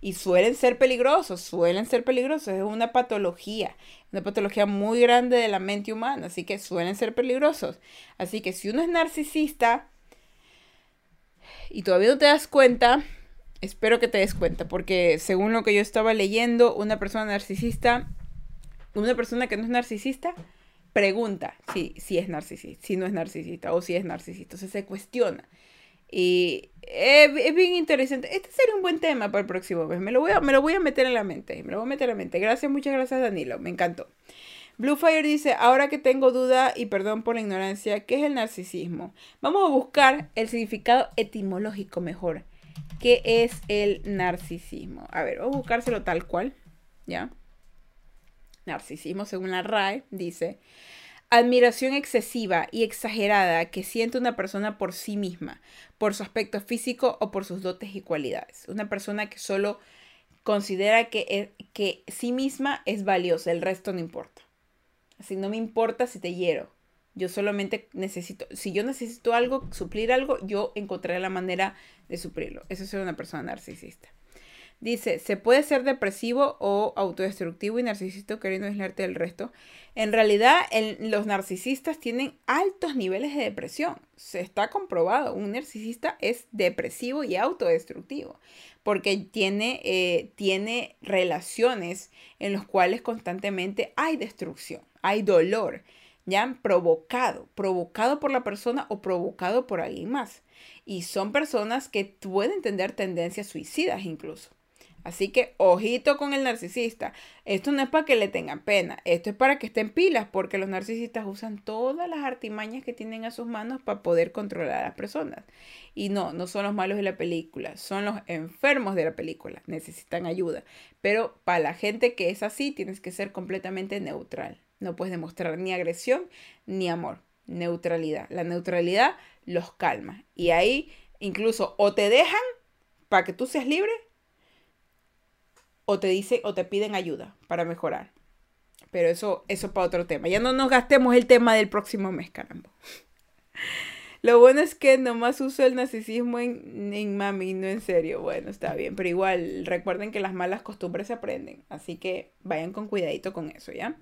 Y suelen ser peligrosos, suelen ser peligrosos. Es una patología, una patología muy grande de la mente humana. Así que suelen ser peligrosos. Así que si uno es narcisista y todavía no te das cuenta, espero que te des cuenta. Porque según lo que yo estaba leyendo, una persona narcisista, una persona que no es narcisista, pregunta si, si es narcisista, si no es narcisista o si es narcisista. O sea, se cuestiona. Y es, bien interesante. Este sería un buen tema para el próximo mes. Me lo, voy a, me lo voy a meter en la mente. Me lo voy a meter en la mente. Gracias, muchas gracias, Danilo. Me encantó. Bluefire dice, ahora que tengo duda y perdón por la ignorancia, ¿qué es el narcisismo? Vamos a buscar el significado etimológico mejor. ¿Qué es el narcisismo? A ver, vamos a buscárselo tal cual. ¿Ya? narcisismo según la RAE, dice, admiración excesiva y exagerada que siente una persona por sí misma, por su aspecto físico o por sus dotes y cualidades. Una persona que solo considera que, e, que sí misma es valiosa, el resto no importa. Así no me importa si te hiero. Yo solamente necesito, si yo necesito algo, suplir algo, yo encontraré la manera de suplirlo. Eso es una persona narcisista. Dice, se puede ser depresivo o autodestructivo y narcisista queriendo aislarte del resto. En realidad, los narcisistas tienen altos niveles de depresión. Se está comprobado. Un narcisista es depresivo y autodestructivo porque tiene, eh, tiene relaciones en las cuales constantemente hay destrucción, hay dolor, ya provocado, provocado por la persona o provocado por alguien más. Y son personas que pueden tener tendencias suicidas incluso. Así que ojito con el narcisista. Esto no es para que le tengan pena, esto es para que estén pilas, porque los narcisistas usan todas las artimañas que tienen a sus manos para poder controlar a las personas. Y no, no son los malos de la película, son los enfermos de la película, necesitan ayuda. Pero para la gente que es así, tienes que ser completamente neutral. No puedes demostrar ni agresión ni amor. neutralidad. La neutralidad los calma. Y ahí incluso o te dejan para que tú seas libre o te dicen o te piden ayuda para mejorar. Pero eso, eso para otro tema. Ya no nos gastemos el tema del próximo mes, caramba. Lo bueno es que nomás uso el narcisismo en, en mami, no en serio. Bueno, está bien, pero igual recuerden que las malas costumbres se aprenden. Así que vayan con cuidadito con eso, ¿ya?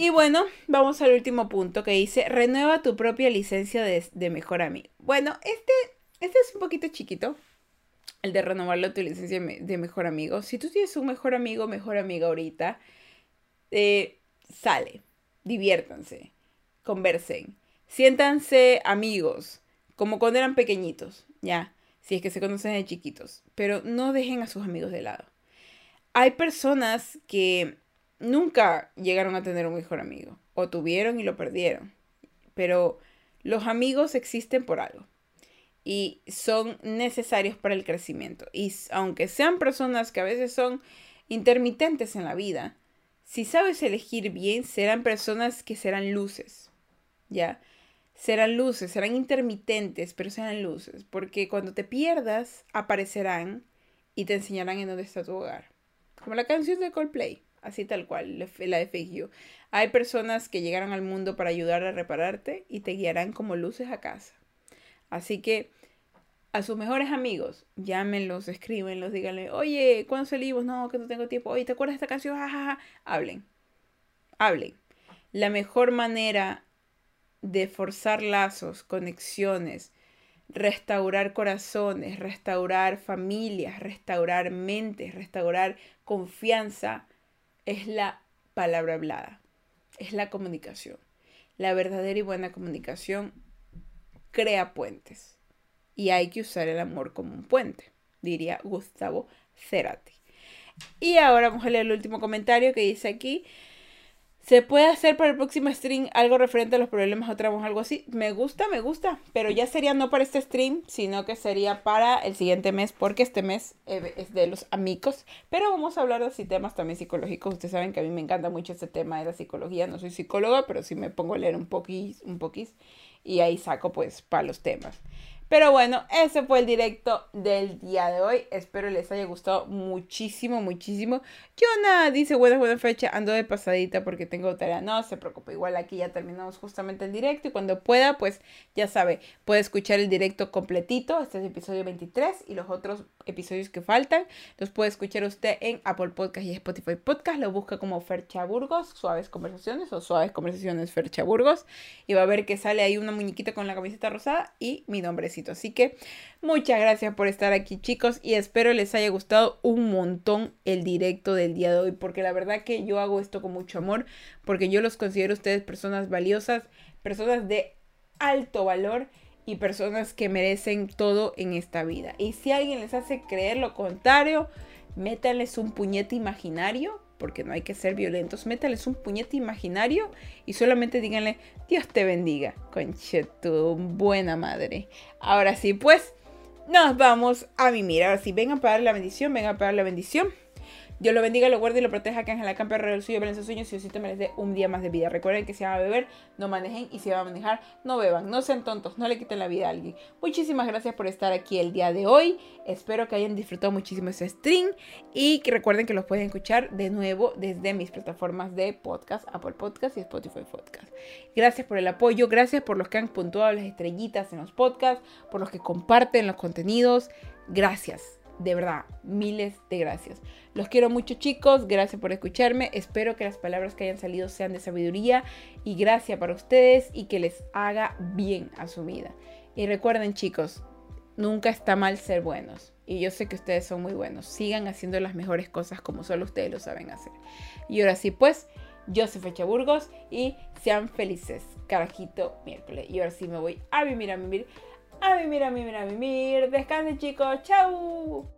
Y bueno, vamos al último punto que dice, renueva tu propia licencia de, de mejor amigo. Bueno, este, este es un poquito chiquito, el de renovarlo tu licencia de mejor amigo. Si tú tienes un mejor amigo, mejor amiga ahorita, eh, sale, diviértanse, conversen, siéntanse amigos, como cuando eran pequeñitos, ya, si es que se conocen de chiquitos, pero no dejen a sus amigos de lado. Hay personas que nunca llegaron a tener un mejor amigo, o tuvieron y lo perdieron, pero los amigos existen por algo y son necesarios para el crecimiento. Y aunque sean personas que a veces son intermitentes en la vida, si sabes elegir bien, serán personas que serán luces, ¿ya? Serán luces, serán intermitentes, pero serán luces, porque cuando te pierdas, aparecerán y te enseñarán en dónde está tu hogar. Como la canción de Coldplay, así tal cual, la You. Hay personas que llegaron al mundo para ayudar a repararte y te guiarán como luces a casa. Así que a sus mejores amigos, llámenlos, escríbenlos, díganle, oye, ¿cuándo salimos? No, que no tengo tiempo. Oye, ¿te acuerdas de esta canción? Ja, Hablen. Hablen. La mejor manera de forzar lazos, conexiones, restaurar corazones, restaurar familias, restaurar mentes, restaurar confianza, es la palabra hablada, es la comunicación. La verdadera y buena comunicación crea puentes y hay que usar el amor como un puente, diría Gustavo Cerati. Y ahora vamos a leer el último comentario que dice aquí. ¿Se puede hacer para el próximo stream algo referente a los problemas o tramos, algo así? Me gusta, me gusta, pero ya sería no para este stream, sino que sería para el siguiente mes, porque este mes eh, es de los amigos. Pero vamos a hablar de temas también psicológicos. Ustedes saben que a mí me encanta mucho este tema de la psicología. No soy psicóloga, pero sí me pongo a leer un poquís, un poquís y ahí saco pues para los temas. Pero bueno, ese fue el directo del día de hoy. Espero les haya gustado muchísimo, muchísimo. Jonah dice buena, buena fecha. Ando de pasadita porque tengo tarea. No se preocupe, igual aquí ya terminamos justamente el directo. Y cuando pueda, pues ya sabe, puede escuchar el directo completito. Este es el episodio 23 y los otros episodios que faltan. Los puede escuchar usted en Apple Podcast y Spotify Podcast. Lo busca como Fercha Burgos, Suaves Conversaciones o Suaves Conversaciones Fercha Burgos. Y va a ver que sale ahí una muñequita con la camiseta rosada y mi nombre es Así que muchas gracias por estar aquí chicos y espero les haya gustado un montón el directo del día de hoy porque la verdad que yo hago esto con mucho amor porque yo los considero ustedes personas valiosas, personas de alto valor y personas que merecen todo en esta vida. Y si alguien les hace creer lo contrario, métanles un puñete imaginario porque no hay que ser violentos, métales un puñete imaginario y solamente díganle, Dios te bendiga, conchetu, buena madre. Ahora sí, pues, nos vamos a mimir. Ahora sí, vengan para dar la bendición, vengan para dar la bendición. Dios lo bendiga, lo guarde y lo proteja, que la campe alrededor suyo, ven sus sueños y Diosito me les dé un día más de vida. Recuerden que si van a beber, no manejen y si van a manejar, no beban, no sean tontos, no le quiten la vida a alguien. Muchísimas gracias por estar aquí el día de hoy. Espero que hayan disfrutado muchísimo este stream y que recuerden que los pueden escuchar de nuevo desde mis plataformas de podcast, Apple Podcast y Spotify Podcast. Gracias por el apoyo, gracias por los que han puntuado las estrellitas en los podcasts, por los que comparten los contenidos. Gracias de verdad, miles de gracias. Los quiero mucho chicos, gracias por escucharme. Espero que las palabras que hayan salido sean de sabiduría y gracia para ustedes y que les haga bien a su vida. Y recuerden chicos, nunca está mal ser buenos. Y yo sé que ustedes son muy buenos. Sigan haciendo las mejores cosas como solo ustedes lo saben hacer. Y ahora sí, pues, yo soy Fecha Burgos y sean felices. Carajito miércoles. Y ahora sí me voy a vivir, a vivir a mimir, a mimir, a mimir. Descansen chicos, chau.